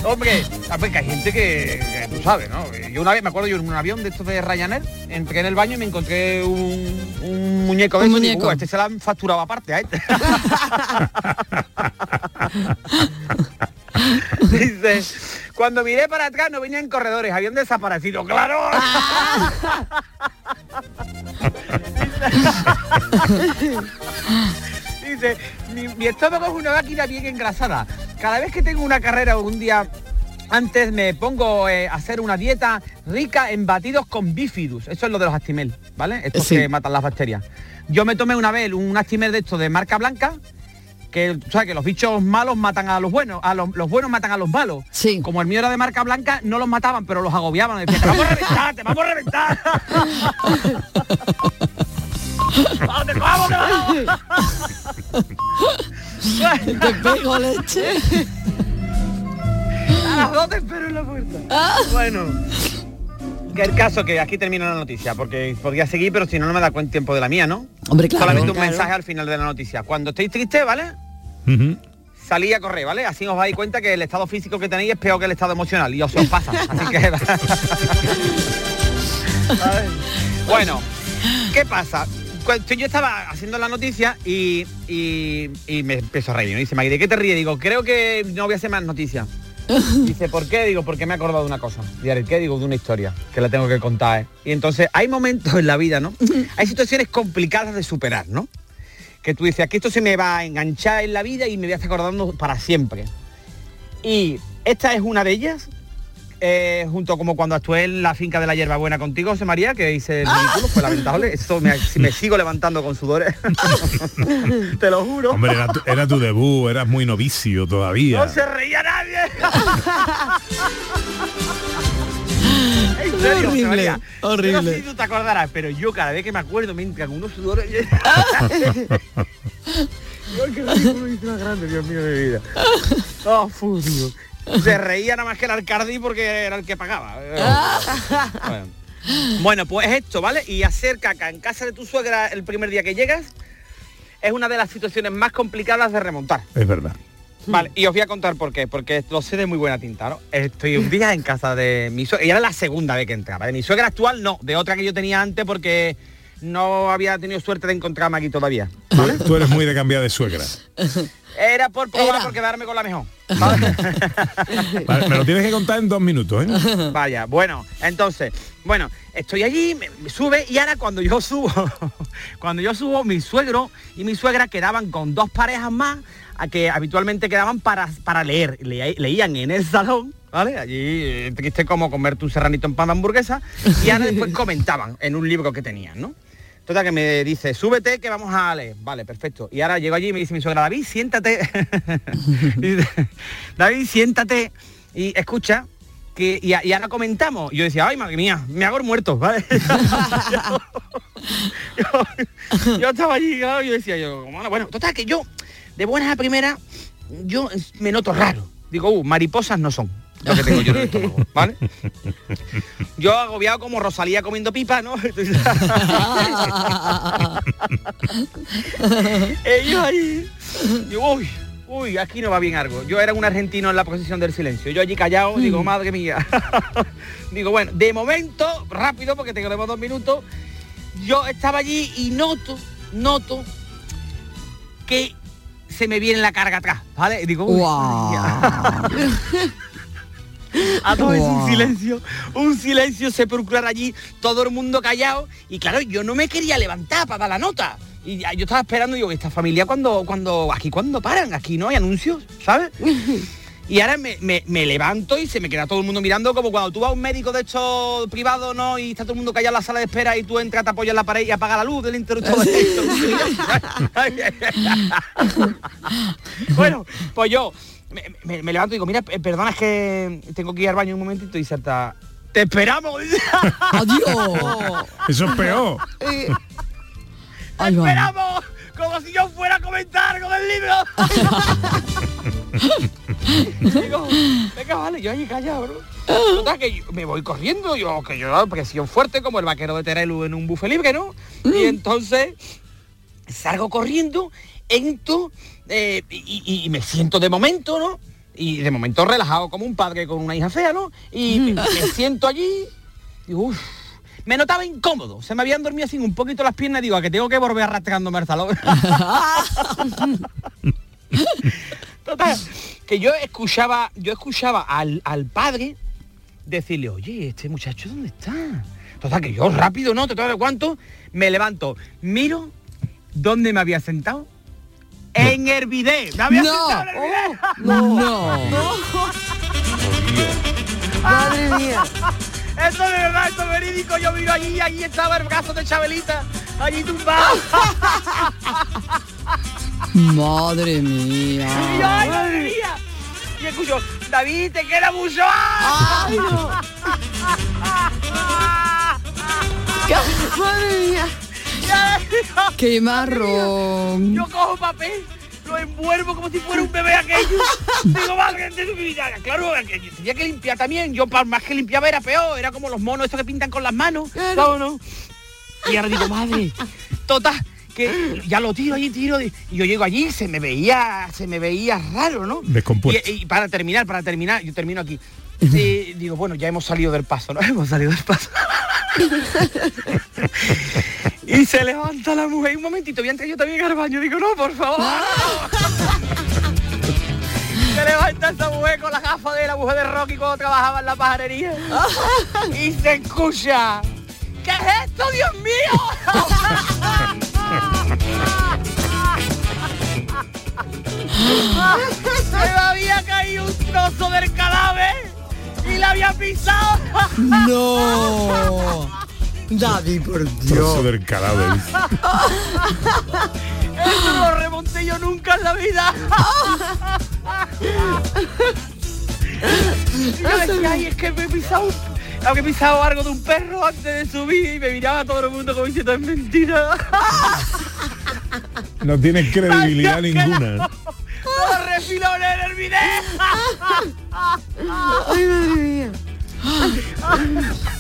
Hombre, que hay gente que, que tú sabes, ¿no? Yo una vez, me acuerdo, yo en un avión de estos de Ryanair, entré en el baño y me encontré un, un muñeco de Un digo, muñeco. "Uh, este se lo han facturado aparte a este. Dice, cuando miré para atrás no venían corredores, habían desaparecido, claro. Dice, mi, mi estómago es una máquina bien engrasada. Cada vez que tengo una carrera o un día antes me pongo eh, a hacer una dieta rica en batidos con bifidus. Eso es lo de los Actimel, ¿vale? Estos Sí. que matan las bacterias. Yo me tomé una vez un Actimel de estos de marca blanca, que sabes que los bichos malos matan a los buenos, a los, los buenos matan a los malos. Sí. Como el mío era de marca blanca, no los mataban, pero los agobiaban. Decían, te vamos a reventar, te vamos a reventar. ¡Vamos, te vamos, te vamos! Te pego leche. A las dos te espero en la puerta. Bueno. El caso que aquí termina la noticia, porque podría seguir, pero si no, no me da cuenta tiempo de la mía, ¿no? Hombre, claro. Solamente un claro. mensaje al final de la noticia. Cuando estéis tristes, ¿vale? Ujú. Salí a correr, ¿vale? Así os dais cuenta que el estado físico que tenéis es peor que el estado emocional y os, os pasa. Así que... Bueno, ¿qué pasa? Cuando yo estaba haciendo la noticia y, y, y me empiezo a reír. ¿no? Dice, Maggie, ¿de qué te ríes? Digo, creo que no voy a hacer más noticias. Dice, ¿por qué? Digo, porque me he acordado de una cosa. Dice, ¿qué? Digo, de una historia que la tengo que contar. ¿eh? Y entonces hay momentos en la vida, ¿no? Hay situaciones complicadas de superar, ¿no? Que tú dices, aquí esto se me va a enganchar en la vida y me voy a estar acordando para siempre. Y esta es una de ellas, eh, junto como cuando actué en la finca de la hierbabuena contigo, José María, que hice el ridículo, fue lamentable. Esto me, me sigo levantando con sudores. Te lo juro. Hombre, era tu, era tu debut, eras muy novicio todavía. No se reía nadie. En serio, José Horrible, María. horrible. Yo no sé si tú te acordarás, pero yo cada vez que me acuerdo me entran unos sudores. Ay, qué ridículo hice más grande, Dios mío de mi vida. Oh, fu, tío. Se reía nada más que el alcalde porque era el que pagaba. Bueno. Bueno, pues esto, ¿vale? Y hacer caca en casa de tu suegra el primer día que llegas es una de las situaciones más complicadas de remontar. Es verdad. Vale, y os voy a contar por qué, porque lo sé de muy buena tinta, ¿no? Estoy un día en casa de mi suegra, y era la segunda vez que entraba. De mi suegra actual no, de otra que yo tenía antes porque no había tenido suerte de encontrarme aquí todavía. Tú, tú eres muy de cambiar de suegra. Era por probar, Era. por quedarme con la mejor. Vale, me lo tienes que contar en dos minutos, ¿eh? Vaya, bueno, entonces, bueno, estoy allí, me, me sube y ahora cuando yo subo, cuando yo subo, mi suegro y mi suegra quedaban con dos parejas más a que habitualmente quedaban para, para leer. Le- leían en el salón, ¿vale? Allí, eh, triste como comer tu serranito en pan de hamburguesa, y ahora después comentaban en un libro que tenían, ¿no? Total que me dice, súbete que vamos a leer. Vale, perfecto. Y ahora llego allí y me dice mi suegra, David, siéntate. David, siéntate y escucha. Que, y, y ahora comentamos. Y yo decía, ay, madre mía, me hago el muerto, ¿vale? yo, estaba allí yo decía, yo, bueno, bueno, total que yo, de buenas a primeras, yo me noto raro. Digo, uh, mariposas no son lo que tengo yo en el estómago, ¿vale? Yo agobiado como Rosalía comiendo pipa, ¿no? Ellos ahí. Yo, uy, uy, aquí no va bien algo. Yo era un argentino en la posición del silencio. Yo allí callado, digo, madre mía. digo, bueno, de momento, rápido, porque tenemos dos minutos, yo estaba allí y noto, noto que se me viene la carga atrás, ¿vale? Y digo, uy, mía. A todo es un silencio, un silencio sepulcral allí, todo el mundo callado. Y claro, yo no me quería levantar para dar la nota. Y yo estaba esperando, digo, esta familia cuando, cuando, aquí cuando paran, aquí no hay anuncios, ¿sabes? Y ahora me, me- me levanto y se me queda todo el mundo mirando como cuando tú vas a un médico de estos privados, ¿no? Y está todo el mundo callado en la sala de espera y tú entras, te apoyas en la pared y apaga la luz del interruptor. bueno, pues yo me, me- me levanto y digo, mira, eh, perdona, es que tengo que ir al baño un momentito y salta. ¡Te esperamos! ¡Adiós! Eso es peor. ¡Te esperamos! Como si yo fuera a comentar con el libro. Digo, venga, vale, yo allí callado, bro. Total, que yo- me voy corriendo, yo, que yo, presión fuerte como el vaquero de Terelu en un bufe libre, ¿no? Y entonces salgo corriendo, entro eh, y, me siento de momento, ¿no? Y de momento relajado como un padre con una hija fea, ¿no? Y me, me siento allí y uff, me notaba incómodo. Se me habían dormido así un poquito las piernas digo, a que tengo que volver arrastrándome al salón. Total, que yo escuchaba, yo escuchaba al, al padre decirle, oye, este muchacho ¿dónde está? Total, que yo rápido, ¿no? Total, de cuánto, me levanto, miro dónde me había sentado. En el video. Me había No. sentado en. No. Madre mía. Esto de verdad, esto es verídico. Yo miro allí, allí estaba el brazo de Chabelita, allí tumbado. Madre Y yo, mía. ¡ay, madre mía! Y escucho, David, te queda mucho. Ay, no. Madre mía. Qué marrón. Yo cojo papel, lo envuelvo como si fuera un bebé aquello. Digo, madre de tu vida. Claro, que tenía que limpiar también. Yo más que limpiaba era peor. Era como los monos estos que pintan con las manos. No, no. Y ahora digo, madre, total, que ya lo tiro allí, tiro. Y yo llego allí y se me veía, se me veía raro, ¿no? Descompuesto. Y, y para terminar, para terminar, yo termino aquí. Y digo, bueno, ya hemos salido del paso, ¿no? Hemos salido del paso. y se levanta la mujer, un momentito, voy a entrar yo también al baño. Digo, no, por favor. se levanta esa mujer con la gafa de la mujer de Rocky cuando trabajaba en la pajarería. y se escucha. ¿Qué es esto, Dios mío? Se me había caído un trozo del cadáver y la había pisado. No. David, por Trozo del cadáver. Eso no lo remonté yo nunca en la vida. Yo decía, ay, es que me he pisado, había pisado algo de un perro antes de subir y me miraba todo el mundo como diciendo, es mentira. No tienes credibilidad ninguna. Los refilones en el video. Ay, madre mía.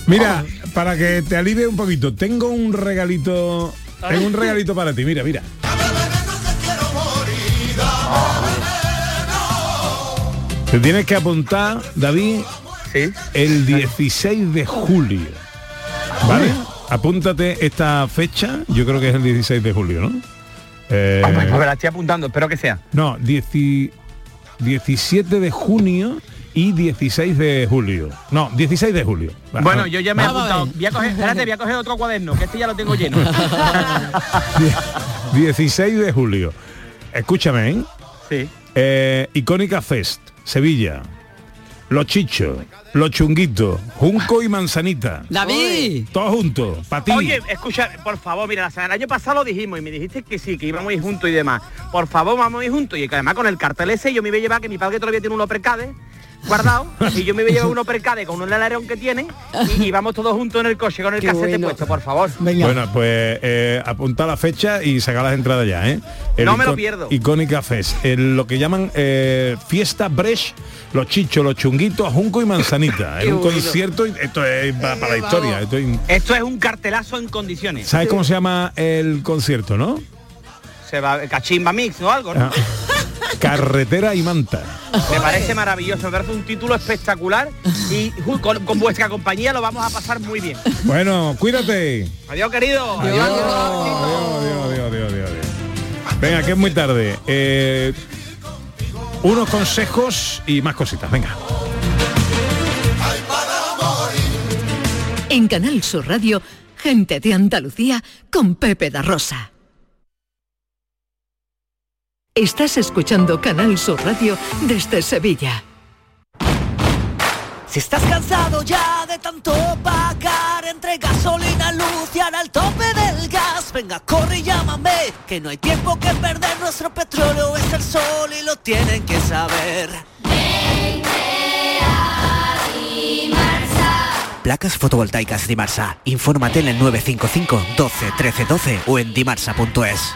Mira, para que te alivie un poquito, tengo un regalito. Tengo un regalito para ti, mira, mira. Te tienes que apuntar, David, el 16 de julio. ¿Vale? Apúntate esta fecha, yo creo que es el 16 de julio, ¿no? Eh, Pues me la estoy apuntando, espero que sea. no, 10 17 de junio y 16 de julio. No, 16 de julio. Va, Bueno, no. yo ya me he apuntado. Voy a coger, espérate, voy a coger otro cuaderno, que este ya lo tengo lleno. 16 de julio. Escúchame, ¿eh? Sí. Eh, Icónica Fest, Sevilla. Los chichos, los chunguitos, junco y manzanita. David. Todos juntos, para ti. Oye, escucha, por favor, mira, la semana- el año pasado lo dijimos y me dijiste que sí, que íbamos a ir juntos y demás. Por favor, vamos a ir juntos. Y que además con el cartel ese yo me iba a llevar que mi padre todavía tiene un Opercade guardado y yo me iba a llevar un Opercade con un alerón que tiene y, y vamos todos juntos en el coche con el Qué casete bueno. puesto, por favor. Bueno, pues eh, apunta la fecha y saca las entradas ya, ¿eh? No me lo pierdo. Icónica Fest, el- lo que llaman eh, fiesta Brecht, los chichos, los chunguitos, junco y manzanita. Es un bonito. concierto, y esto es pa- para, la historia. esto es- Esto es un cartelazo en condiciones. ¿Sabes cómo se llama el concierto, no? Se va cachimba mix o algo, ¿no? Ah, Carretera y manta. Me parece maravilloso, me parece un título espectacular y con, con vuestra compañía lo vamos a pasar muy bien. Bueno, cuídate. Adiós, querido. Adiós, adiós, adiós, adiós, adiós, adiós. Venga, que es muy tarde. Eh, unos consejos y más cositas. Venga. En Canal Sur Radio, gente de Andalucía con Pepe da Rosa. Estás escuchando Canal Sur Radio desde Sevilla. Si estás cansado ya de tanto pagar entre gasolina, luz y el tope del gas, venga, corre y llámame, que no hay tiempo que perder, nuestro petróleo es el sol y lo tienen que saber. Placas fotovoltaicas Dimarsa. Infórmate en el 955 12 13 12 o en dimarsa.es.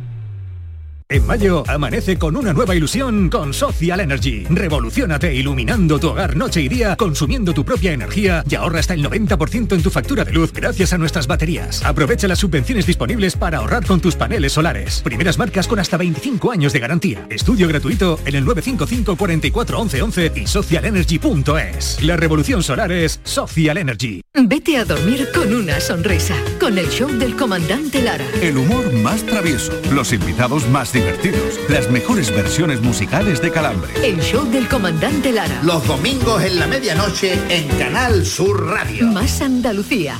En mayo, amanece con una nueva ilusión con Social Energy. Revolucionate iluminando tu hogar noche y día, consumiendo tu propia energía y ahorra hasta el 90% en tu factura de luz gracias a nuestras baterías. Aprovecha las subvenciones disponibles para ahorrar con tus paneles solares. Primeras marcas con hasta 25 años de garantía. Estudio gratuito en el 955 44 11 11 y socialenergy.es. La revolución solar es Social Energy. Vete a dormir con una sonrisa, con el show del comandante Lara. El humor más travieso, los invitados más divertidos, las mejores versiones musicales de Calambre. El show del comandante Lara. Los domingos en la medianoche en Canal Sur Radio. Más Andalucía,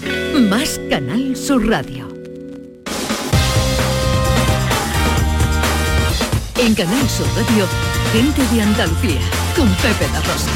más Canal Sur Radio. En Canal Sur Radio, gente de Andalucía, con Pepe La Rosa.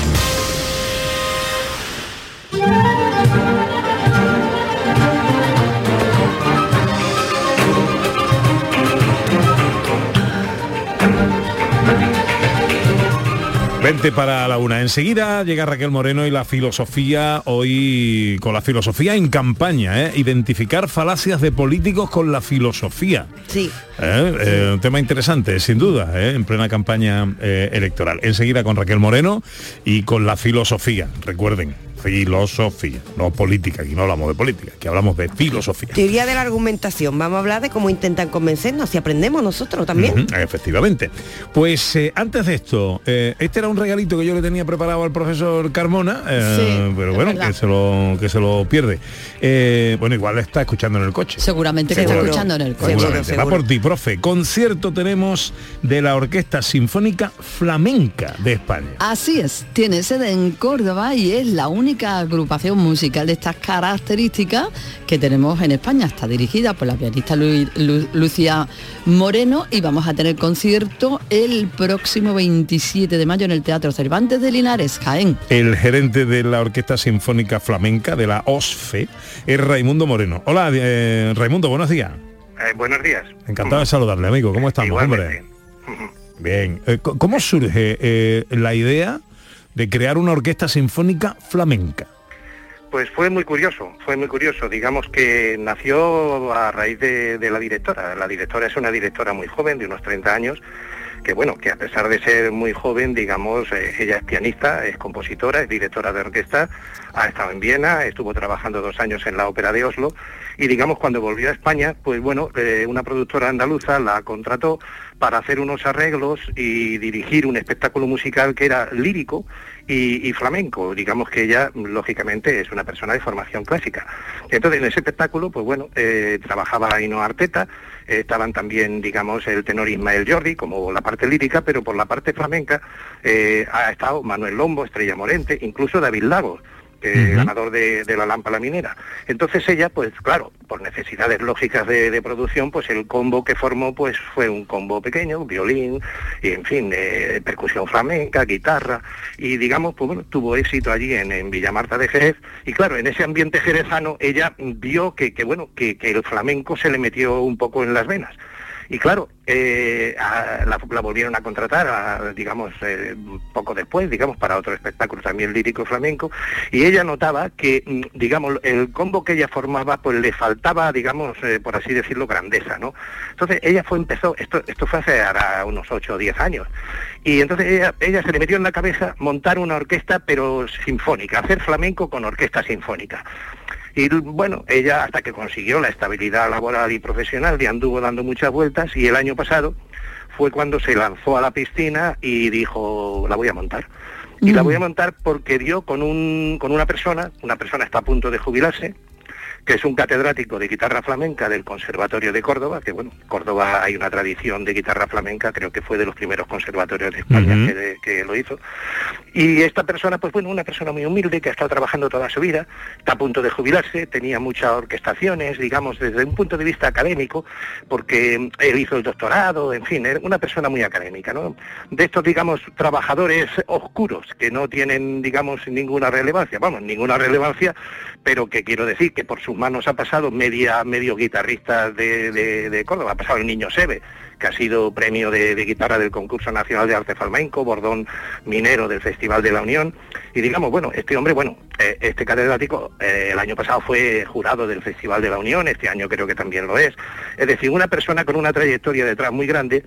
Vente para la una. Enseguida llega Raquel Moreno y la filosofía, hoy con la filosofía en campaña, ¿eh? identificar falacias de políticos con la filosofía. Sí. ¿Eh? Eh, un tema interesante, sin duda, en plena campaña electoral. Enseguida con Raquel Moreno y con la filosofía. Recuerden, filosofía, no política, aquí no hablamos de política, aquí hablamos de filosofía. Teoría de la argumentación. Vamos a hablar de cómo intentan convencernos y aprendemos nosotros también. Efectivamente. Pues eh, antes de esto, eh, este era un regalito que yo le tenía preparado al profesor Carmona, eh, Sí, pero bueno, verdad. que se, lo, que se lo pierde. Eh, bueno, igual está escuchando en el coche. Seguramente que está escuchando en el coche. Seguramente. Va por ti, profe. Concierto tenemos de la Orquesta Sinfónica Flamenca de España. Así es, tiene sede en Córdoba y es la única agrupación musical de estas características que tenemos en España. Está dirigida por la pianista Lu- Lu- Lucía Moreno y vamos a tener concierto el próximo 27 de mayo en el Teatro Cervantes de Linares, Jaén. El gerente de la Orquesta Sinfónica Flamenca de la OSFE es Raimundo Moreno. Hola, eh, Raimundo, buenos días. Eh, buenos días. Encantado de saludarle, amigo. ¿Cómo estamos, hombre? Bien. Eh, ¿Cómo surge eh, la idea de crear una orquesta sinfónica flamenca? Pues fue muy curioso, fue muy curioso. Digamos que nació a raíz de, la directora. La directora es una directora muy joven, de unos 30 años, que bueno, que a pesar de ser muy joven, digamos, eh, ella es pianista, es compositora, es directora de orquesta, ha estado en Viena, estuvo trabajando dos años en la ópera de Oslo y digamos cuando volvió a España, pues bueno, eh, una productora andaluza la contrató para hacer unos arreglos y dirigir un espectáculo musical que era lírico y, flamenco. Digamos que ella, lógicamente, es una persona de formación clásica. Entonces, en ese espectáculo, pues bueno, eh, trabajaba Aino Arteta, estaban también, digamos, el tenor Ismael Jordi, como la parte lírica, pero por la parte flamenca eh, ha estado Manuel Lombo, Estrella Morente, incluso David Lagos eh, ganador de, de la lámpara minera. Entonces ella, pues claro, por necesidades lógicas de, de producción, pues el combo que formó pues fue un combo pequeño, violín, y en fin, eh, percusión flamenca, guitarra, y digamos, pues bueno, tuvo éxito allí en, en Villamarta de Jerez, y claro, en ese ambiente jerezano ella vio que, que bueno, que, que el flamenco se le metió un poco en las venas. Y claro, eh, la, volvieron a contratar, digamos, eh, poco después, digamos, para otro espectáculo también lírico flamenco, y ella notaba que, mm, digamos, el combo que ella formaba, pues le faltaba, digamos, eh, por así decirlo, grandeza, ¿no? Entonces ella fue, empezó, esto, esto fue hace ahora unos 8 o 10 años, y entonces ella, ella se le metió en la cabeza montar una orquesta, pero sinfónica, hacer flamenco con orquesta sinfónica. Y bueno, ella hasta que consiguió la estabilidad laboral y profesional y anduvo dando muchas vueltas y el año pasado fue cuando se lanzó a la piscina y dijo, la voy a montar. Y la voy a montar porque dio con, un, con una persona, una persona está a punto de jubilarse, que es un catedrático de guitarra flamenca del Conservatorio de Córdoba, que bueno, Córdoba hay una tradición de guitarra flamenca, creo que fue de los primeros conservatorios de España que, que lo hizo. Y esta persona, pues bueno, una persona muy humilde que ha estado trabajando toda su vida, está a punto de jubilarse, tenía muchas orquestaciones, digamos, desde un punto de vista académico, porque él hizo el doctorado, en fin, era una persona muy académica, ¿no? De estos, digamos, trabajadores oscuros que no tienen, digamos, ninguna relevancia, vamos, ninguna relevancia, pero que quiero decir que por su manos ha pasado media, medio guitarristas de, de, Córdoba, ha pasado el niño Sebe, que ha sido premio de, de guitarra del concurso nacional de arte flamenco, bordón minero del Festival de la Unión, y digamos, bueno, este hombre, bueno, eh, este catedrático eh, el año pasado fue jurado del Festival de la Unión, este año creo que también lo es, es decir, una persona con una trayectoria detrás muy grande,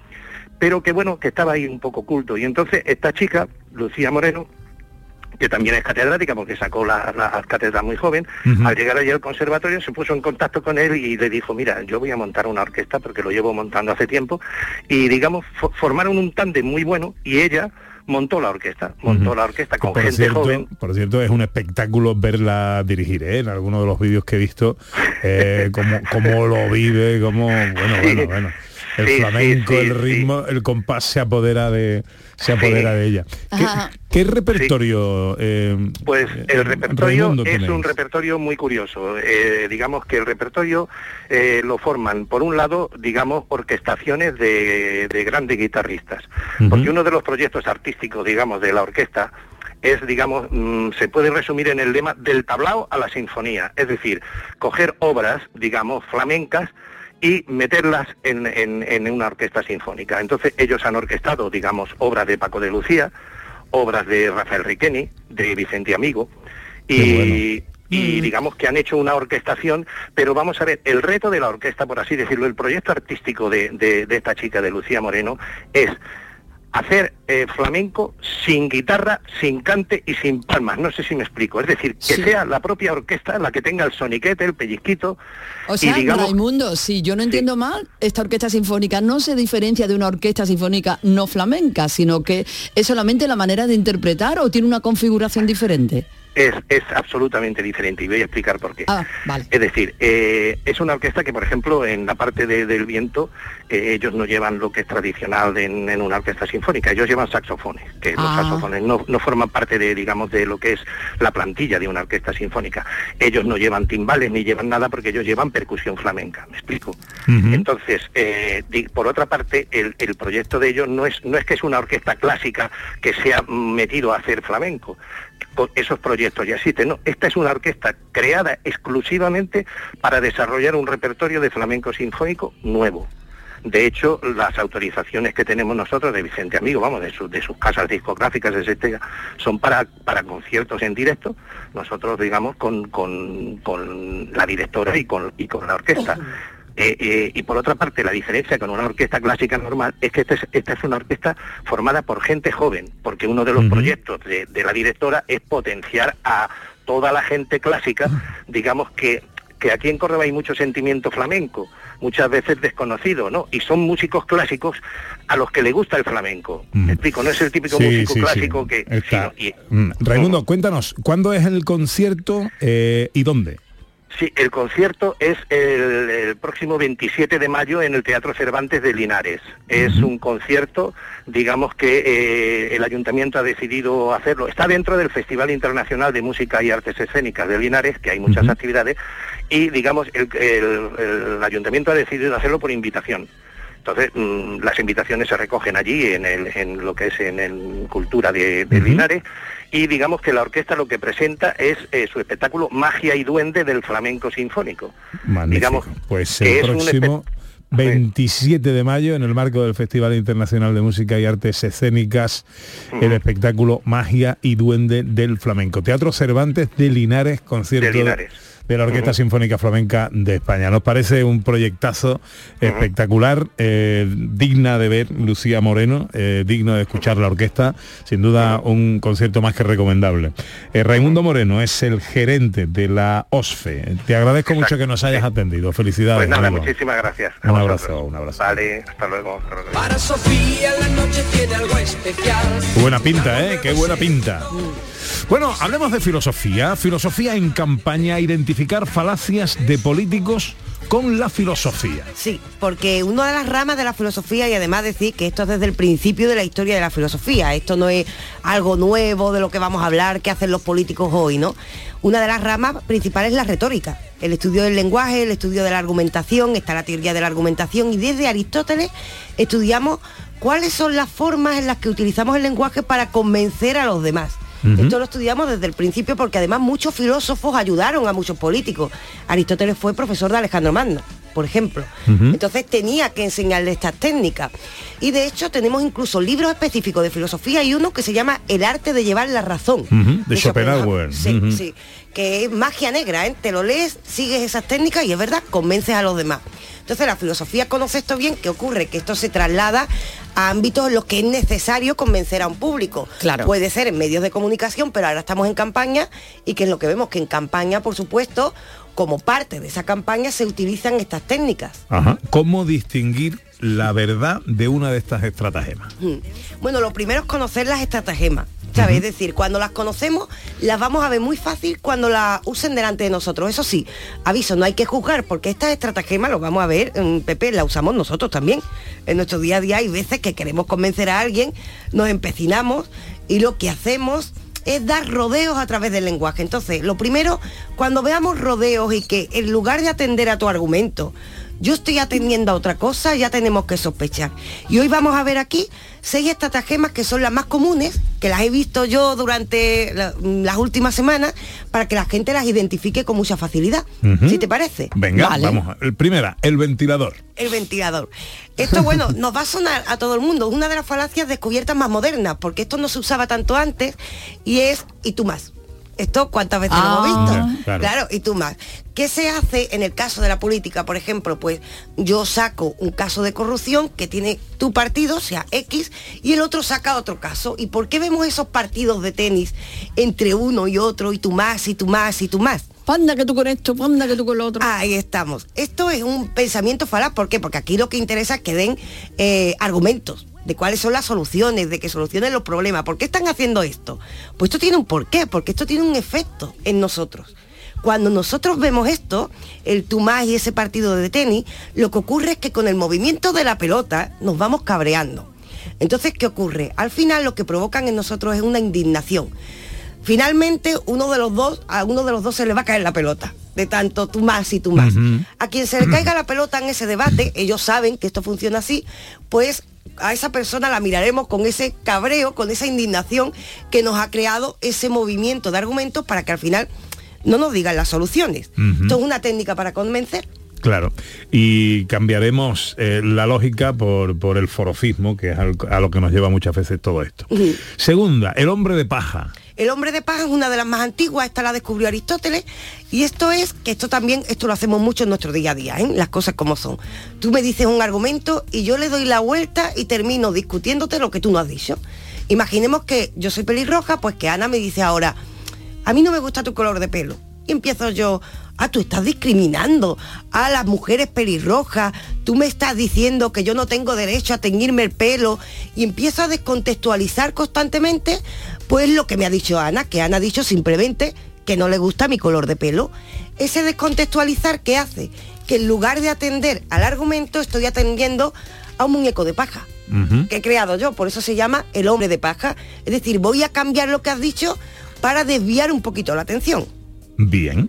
pero que bueno, que estaba ahí un poco oculto, y entonces esta chica, Lucía Moreno, que también es catedrática porque sacó la, la cátedra muy joven, al llegar allí al conservatorio se puso en contacto con él y le dijo, mira, yo voy a montar una orquesta porque lo llevo montando hace tiempo y digamos, fo- formaron un tándem muy bueno y ella montó la orquesta, montó la orquesta con por gente cierto, joven. Por cierto, es un espectáculo verla dirigir, ¿eh? En algunos de los vídeos que he visto, eh, cómo, cómo lo vive, cómo, bueno, bueno, bueno. El Sí, flamenco, sí, el sí. ritmo, el compás se apodera de se apodera de ella. ¿Qué, repertorio? eh, Pues el repertorio Raimundo es un repertorio muy curioso. Eh, digamos que el repertorio eh, lo forman, por un lado, digamos, orquestaciones de, de grandes guitarristas. Porque uno de los proyectos artísticos, digamos, de la orquesta es, digamos, mm, se puede resumir en el lema del tablao a la sinfonía. Es decir, coger obras, digamos, flamencas y meterlas en, en- en una orquesta sinfónica. Entonces ellos han orquestado, digamos, obras de Paco de Lucía, obras de Rafael Riqueni, de Vicente Amigo, y, y digamos que han hecho una orquestación, pero vamos a ver, el reto de la orquesta, por así decirlo, el proyecto artístico de, de- de esta chica, de Lucía Moreno, es hacer eh, flamenco sin guitarra, sin cante y sin palmas. No sé si me explico. Es decir, que sea la propia orquesta la que tenga el soniquete, el pellizquito. O sea, y digamos, Raimundo, si yo no entiendo mal, esta orquesta sinfónica no se diferencia de una orquesta sinfónica no flamenca, sino que es solamente la manera de interpretar o tiene una configuración diferente. Es, es absolutamente diferente y voy a explicar por qué. Ah, vale. Es decir, eh, es una orquesta que, por ejemplo, en la parte de- del viento, eh, ellos no llevan lo que es tradicional en, en una orquesta sinfónica, ellos llevan saxofones, que los Ah. saxofones no, no forman parte de, digamos, de lo que es la plantilla de una orquesta sinfónica. Ellos no llevan timbales ni llevan nada porque ellos llevan percusión flamenca, ¿me explico? Entonces, eh, por otra parte, el, el proyecto de ellos no es, no es que es una orquesta clásica que se ha metido a hacer flamenco. Esos proyectos ya existen. No, esta es una orquesta creada exclusivamente para desarrollar un repertorio de flamenco sinfónico nuevo. De hecho, las autorizaciones que tenemos nosotros de Vicente Amigo, vamos, de, sus- de sus casas discográficas, etcétera, son para, para conciertos en directo, nosotros, digamos, con, con- con la directora y con, y con la orquesta. Eh, eh, y por otra parte, la diferencia con una orquesta clásica normal es que esta es, esta es una orquesta formada por gente joven, porque uno de los proyectos de, de la directora es potenciar a toda la gente clásica, digamos que, que aquí en Córdoba hay mucho sentimiento flamenco, muchas veces desconocido, ¿no? Y son músicos clásicos a los que le gusta el flamenco. Me explico, no es el típico Sí, músico sí, sí. clásico que... Está. sino- y- Mm, Raimundo, cuéntanos, ¿cuándo es el concierto eh, y dónde? Sí, el concierto es el, el próximo 27 de mayo en el Teatro Cervantes de Linares. Es un concierto, digamos que eh, el ayuntamiento ha decidido hacerlo. Está dentro del Festival Internacional de Música y Artes Escénicas de Linares, que hay muchas actividades, y digamos el, el- el ayuntamiento ha decidido hacerlo por invitación. Entonces, mm, las invitaciones se recogen allí en, el- en lo que es en, el Cultura de, de Linares y digamos que la orquesta lo que presenta es eh, su espectáculo Magia y Duende del Flamenco Sinfónico. Magnífico. Digamos pues que el es un próximo 27 de mayo, en el marco del Festival Internacional de Música y Artes Escénicas, el espectáculo Magia y Duende del Flamenco. Teatro Cervantes de Linares, concierto De Linares. De la Orquesta Sinfónica Flamenca de España. Nos parece un proyectazo espectacular, eh, digna de ver Lucía Moreno, eh, digno de escuchar la orquesta, sin duda un concierto más que recomendable. Eh, Raimundo Moreno es el gerente de la OSFE. Te agradezco mucho que nos hayas atendido. Felicidades. Pues nada, amigo. muchísimas gracias. a Un vosotros. abrazo, un abrazo. Vale, hasta luego. hasta luego. Para Sofía la noche tiene algo especial. Buena pinta, ¿eh? Qué buena pinta. Bueno, hablemos de filosofía. Filosofía en campaña, identificar falacias de políticos con la filosofía. Sí, porque una de las ramas de la filosofía y además decir que esto es desde el principio de la historia de la filosofía, esto no es algo nuevo de lo que vamos a hablar, que hacen los políticos hoy, ¿no? Una de las ramas principales es la retórica, el estudio del lenguaje, el estudio de la argumentación, está la teoría de la argumentación y desde Aristóteles estudiamos cuáles son las formas en las que utilizamos el lenguaje para convencer a los demás. Esto lo estudiamos desde el principio porque además muchos filósofos ayudaron a muchos políticos. Aristóteles fue profesor de Alejandro Magno, por ejemplo. Entonces tenía que enseñarle estas técnicas. Y de hecho tenemos incluso libros específicos de filosofía y uno que se llama El arte de llevar la razón. Ujú, de Schopenhauer. Sí, Ujú. sí. Que es magia negra, ¿eh? Te lo lees, sigues esas técnicas y es verdad, convences a los demás. Entonces la filosofía conoce esto bien, que ocurre que esto se traslada a ámbitos en los que es necesario convencer a un público. Claro. Puede ser en medios de comunicación, pero ahora estamos en campaña y que es lo que vemos, que en campaña, por supuesto, como parte de esa campaña se utilizan estas técnicas. Ajá. ¿Cómo distinguir la verdad de una de estas estratagemas? Mm. Bueno, lo primero es conocer las estratagemas. ¿sabes? Es decir, cuando las conocemos, las vamos a ver muy fácil cuando las usen delante de nosotros. Eso sí, aviso, no hay que juzgar, porque estas estratagemas, lo vamos a ver, mm, Pepe, la usamos nosotros también. En nuestro día a día hay veces que queremos convencer a alguien, nos empecinamos y lo que hacemos es dar rodeos a través del lenguaje. Entonces, lo primero, cuando veamos rodeos y que en lugar de atender a tu argumento, yo estoy atendiendo a otra cosa, ya tenemos que sospechar. Y hoy vamos a ver aquí seis estratagemas que son las más comunes, que las he visto yo durante la- las últimas semanas, para que la gente las identifique con mucha facilidad. ¿Sí te parece? Venga, vamos. El primera, el ventilador. El ventilador. Esto, bueno, nos va a sonar a todo el mundo. Es una de las falacias descubiertas más modernas, porque esto no se usaba tanto antes, y es y tú más. Esto cuántas veces lo Ah. hemos Ya, visto. claro. claro, y tú más. ¿Qué se hace en el caso de la política, por ejemplo? Pues yo saco un caso de corrupción que tiene tu partido, o sea, X, y el otro saca otro caso. ¿Y por qué vemos esos partidos de tenis entre uno y otro, y tú más, y tú más, y tú más? Panda que tú con esto, panda que tú con lo otro. Ahí estamos. Esto es un pensamiento falaz. ¿Por qué? Porque aquí lo que interesa es que den eh, argumentos de cuáles son las soluciones, de que solucionen los problemas. ¿Por qué están haciendo esto? Pues esto tiene un porqué, porque esto tiene un efecto en nosotros. Cuando nosotros vemos esto, el Tumás y ese partido de tenis, lo que ocurre es que con el movimiento de la pelota nos vamos cabreando. Entonces, ¿qué ocurre? Al final lo que provocan en nosotros es una indignación. Finalmente, uno de los dos, a uno de los dos se le va a caer la pelota, de tanto tú más y tú más. A quien se le caiga la pelota en ese debate, ellos saben que esto funciona así, pues a esa persona la miraremos con ese cabreo, con esa indignación que nos ha creado ese movimiento de argumentos para que al final no nos digan las soluciones. Ujú. Esto es una técnica para convencer. Claro. Y cambiaremos eh, la lógica por, por el forofismo, que es al- a lo que nos lleva muchas veces todo esto. Segunda, el hombre de paja. El hombre de paja es una de las más antiguas, esta la descubrió Aristóteles, y esto es, que esto también, esto lo hacemos mucho en nuestro día a día, ¿eh? las cosas como son. Tú me dices un argumento y yo le doy la vuelta y termino discutiéndote lo que tú no has dicho. Imaginemos que yo soy pelirroja, pues que Ana me dice ahora, a mí no me gusta tu color de pelo. Y empiezo yo, ah, tú estás discriminando a las mujeres pelirrojas, tú me estás diciendo que yo no tengo derecho a teñirme el pelo y empiezo a descontextualizar constantemente, pues lo que me ha dicho Ana, que Ana ha dicho simplemente que no le gusta mi color de pelo. Ese descontextualizar, ¿qué hace? Que en lugar de atender al argumento, estoy atendiendo a un muñeco de paja que he creado yo, por eso se llama el hombre de paja. Es decir, voy a cambiar lo que has dicho para desviar un poquito la atención. Bien.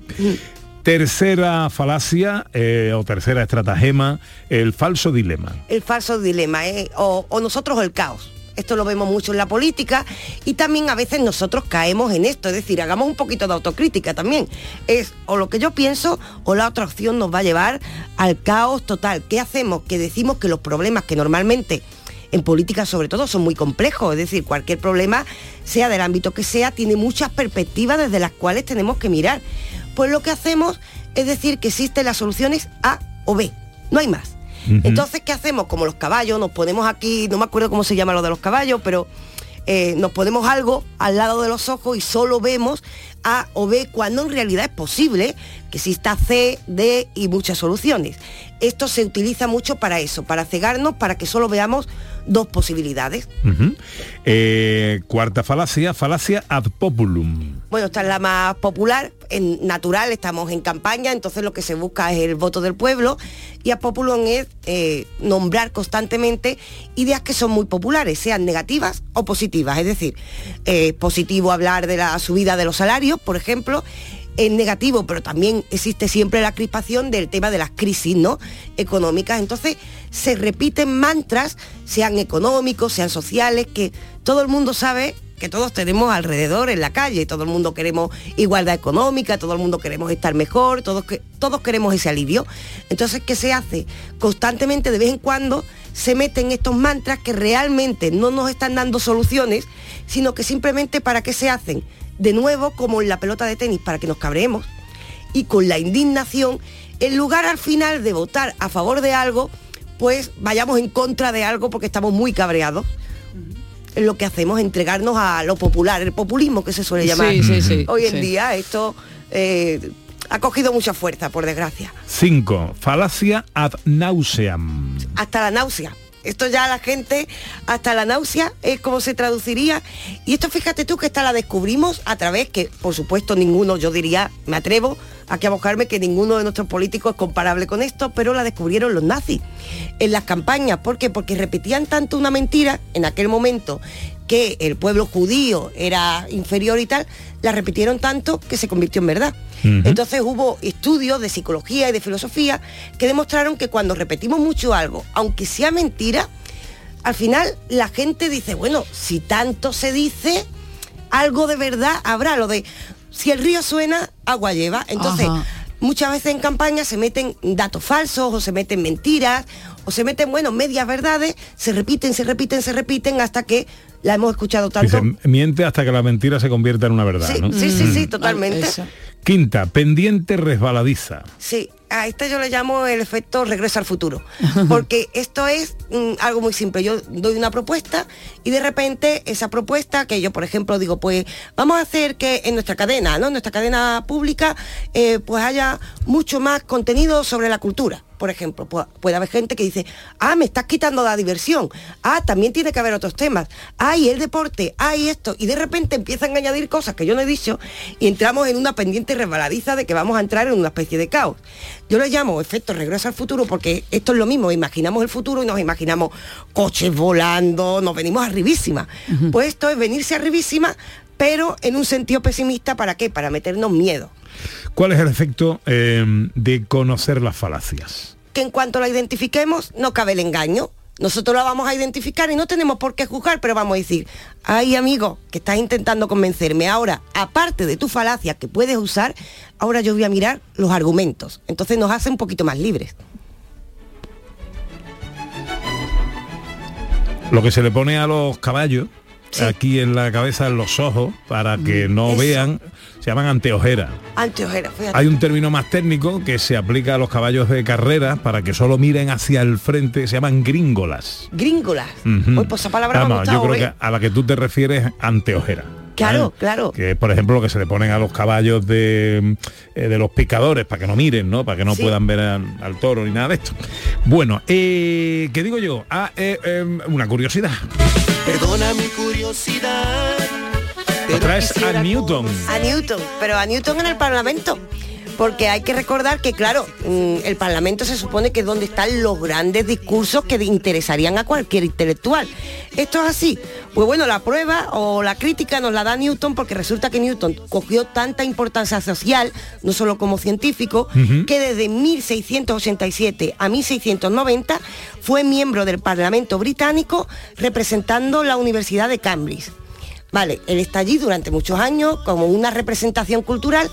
Tercera falacia eh, o tercera estratagema, el falso dilema. El falso dilema, ¿eh? o, o nosotros o el caos. Esto lo vemos mucho en la política y también a veces nosotros caemos en esto, es decir, hagamos un poquito de autocrítica también. Es o lo que yo pienso o la otra opción nos va a llevar al caos total. ¿Qué hacemos? Que decimos que los problemas que normalmente en política sobre todo son muy complejos, es decir, cualquier problema, sea del ámbito que sea, tiene muchas perspectivas desde las cuales tenemos que mirar. Pues lo que hacemos es decir que existen las soluciones A o B, no hay más. Entonces, ¿qué hacemos? Como los caballos, nos ponemos aquí, no me acuerdo cómo se llama lo de los caballos, pero eh, nos ponemos algo al lado de los ojos y solo vemos A o B cuando en realidad es posible que exista C, D y muchas soluciones. Esto se utiliza mucho para eso, para cegarnos, para que solo veamos dos posibilidades. Eh, cuarta falacia, falacia ad populum. Bueno, esta es la más popular, en natural, estamos en campaña, entonces lo que se busca es el voto del pueblo y a populum es eh, nombrar constantemente ideas que son muy populares, sean negativas o positivas. Es decir, eh, positivo hablar de la subida de los salarios, por ejemplo, es negativo, pero también existe siempre la crispación del tema de las crisis ¿no? económicas. Entonces se repiten mantras, sean económicos, sean sociales, que todo el mundo sabe que todos tenemos alrededor en la calle. Todo el mundo queremos igualdad económica, todo el mundo queremos estar mejor, todos, que, todos queremos ese alivio. Entonces, ¿qué se hace? Constantemente, de vez en cuando, se meten estos mantras que realmente no nos están dando soluciones, sino que simplemente para qué se hacen. De nuevo, como en la pelota de tenis, para que nos cabreemos y con la indignación, en lugar al final de votar a favor de algo, pues vayamos en contra de algo porque estamos muy cabreados. Es lo que hacemos, entregarnos a lo popular, el populismo que se suele llamar. Sí, sí, sí, Hoy en sí. día esto eh, ha cogido mucha fuerza, por desgracia. 5. Falacia ad nauseam. hasta la náusea. Esto ya la gente, hasta la náusea, es como se traduciría. Y esto fíjate tú que esta la descubrimos a través que, por supuesto, ninguno, yo diría, me atrevo aquí a buscarme que ninguno de nuestros políticos es comparable con esto, pero la descubrieron los nazis en las campañas. ¿Por qué? Porque repetían tanto una mentira en aquel momento que el pueblo judío era inferior y tal, la repitieron tanto que se convirtió en verdad. Entonces hubo estudios de psicología y de filosofía que demostraron que cuando repetimos mucho algo, aunque sea mentira, al final la gente dice, bueno, si tanto se dice, algo de verdad habrá. Lo de, si el río suena, agua lleva. Entonces, Ajá. muchas veces en campaña se meten datos falsos o se meten mentiras o se meten, bueno, medias verdades, se repiten, se repiten, se repiten hasta que la hemos escuchado tanto. Dice, miente hasta que la mentira se convierta en una verdad. Sí, ¿no? sí, sí, sí, Mm. totalmente. Quinta, pendiente resbaladiza. Sí, a este yo le llamo el efecto regreso al futuro, porque esto es mm, algo muy simple. Yo doy una propuesta y de repente esa propuesta que yo, por ejemplo, digo, pues vamos a hacer que en nuestra cadena, ¿no? En nuestra cadena pública, eh, pues haya mucho más contenido sobre la cultura. Por ejemplo, Pu- puede haber gente que dice, ah, me estás quitando la diversión, ah, también tiene que haber otros temas, ah, y el deporte, ah, y esto, y de repente empiezan a añadir cosas que yo no he dicho y entramos en una pendiente resbaladiza de que vamos a entrar en una especie de caos. Yo le llamo efecto regreso al futuro porque esto es lo mismo, imaginamos el futuro y nos imaginamos coches volando, nos venimos arribísima. Pues esto es venirse arribísima, pero en un sentido pesimista, ¿para qué? Para meternos miedo. ¿Cuál es el efecto eh, de conocer las falacias? que en cuanto la identifiquemos no cabe el engaño. Nosotros la vamos a identificar y no tenemos por qué juzgar, pero vamos a decir, ay amigo, que estás intentando convencerme. Ahora, aparte de tu falacia que puedes usar, ahora yo voy a mirar los argumentos. Entonces nos hace un poquito más libres. Lo que se le pone a los caballos, aquí en la cabeza, en los ojos, para que no Eso. vean, se llaman anteojeras. Anteojeras, fíjate. Hay un término más técnico que se aplica a los caballos de carrera para que solo miren hacia el frente, se llaman gringolas. Gringolas. Uy, pues esa palabra me ha yo creo ¿eh? que a la que tú te refieres anteojera. Claro, claro. Que es, por ejemplo, lo que se le ponen a los caballos de, eh, de los picadores, para que no miren, ¿no? Para que no Sí. puedan ver al, al toro ni nada de esto. Bueno, eh, ¿qué digo yo? Ah, eh, eh, una curiosidad. Perdona mi curiosidad. Pero a Newton. A Newton, pero a Newton en el Parlamento. Porque hay que recordar que, claro, mm, el Parlamento se supone que es donde están los grandes discursos que interesarían a cualquier intelectual. ¿Esto es así? Pues bueno, la prueba o la crítica nos la da Newton porque resulta que Newton cogió tanta importancia social, no solo como científico, Ujú. que desde 1687 a 1690 fue miembro del Parlamento británico representando la Universidad de Cambridge. Vale, él está allí durante muchos años como una representación cultural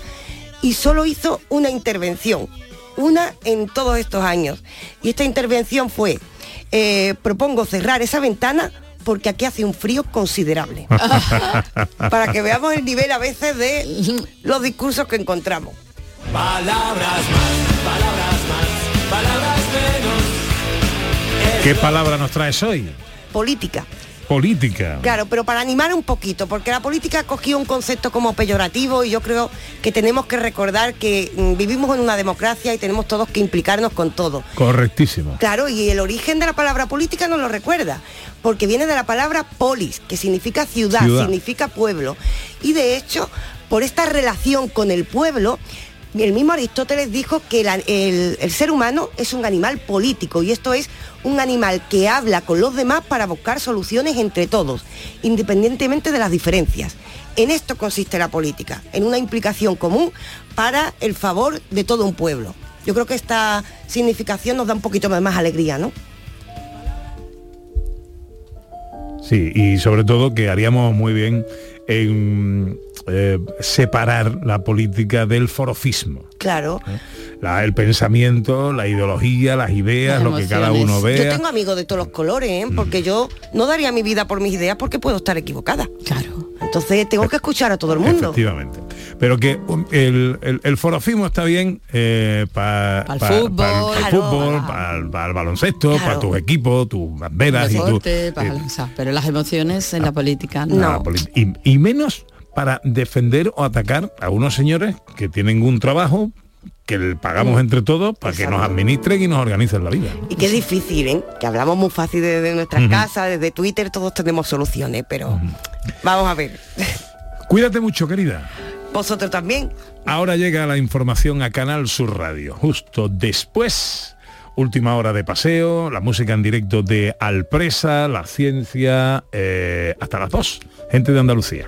y solo hizo una intervención, una en todos estos años. Y esta intervención fue, eh, propongo cerrar esa ventana porque aquí hace un frío considerable. Para que veamos el nivel a veces de los discursos que encontramos. Palabras más, palabras más, palabras menos. ¿Qué palabra nos traes hoy? Política. Política. Claro, pero para animar un poquito, porque la política ha cogido un concepto como peyorativo y yo creo que tenemos que recordar que mm, vivimos en una democracia y tenemos todos que implicarnos con todo. Correctísimo. Claro, y el origen de la palabra política nos lo recuerda, porque viene de la palabra polis, que significa ciudad, Ciudad. significa pueblo. Y de hecho, por esta relación con el pueblo, el mismo Aristóteles dijo que el, el ser humano es un animal político y esto es un animal que habla con los demás para buscar soluciones entre todos, independientemente de las diferencias. En esto consiste la política, en una implicación común para el favor de todo un pueblo. Yo creo que esta significación nos da un poquito más alegría, ¿no? Sí, y sobre todo que haríamos muy bien en eh, separar la política del forofismo. Claro. La- el pensamiento, la ideología, las ideas, lo que cada uno Yo vea. tengo amigos de todos los colores, ¿eh? porque yo no daría mi vida por mis ideas porque puedo estar equivocada. Claro. Entonces tengo que escuchar a todo el mundo. Efectivamente. Pero que um, el, el, el forofismo está bien para el Claro. fútbol, para el baloncesto, Claro. para tus equipos, tus banderas y tu, Deporte, para eh, lanzar, pero las emociones en la política no. la poli- y, y menos para defender o atacar a unos señores que tienen un trabajo que le pagamos entre todos para que nos administren y nos organicen la vida. Y es difícil, ¿eh? Que hablamos muy fácil desde nuestras Ujú. casas, desde Twitter, todos tenemos soluciones, pero vamos a ver. Cuídate mucho, querida. Vosotros también. Ahora llega la información a Canal Sur Radio. Justo después, última hora de paseo, la música en directo de Alpresa, la ciencia, eh, hasta las dos. Gente de Andalucía.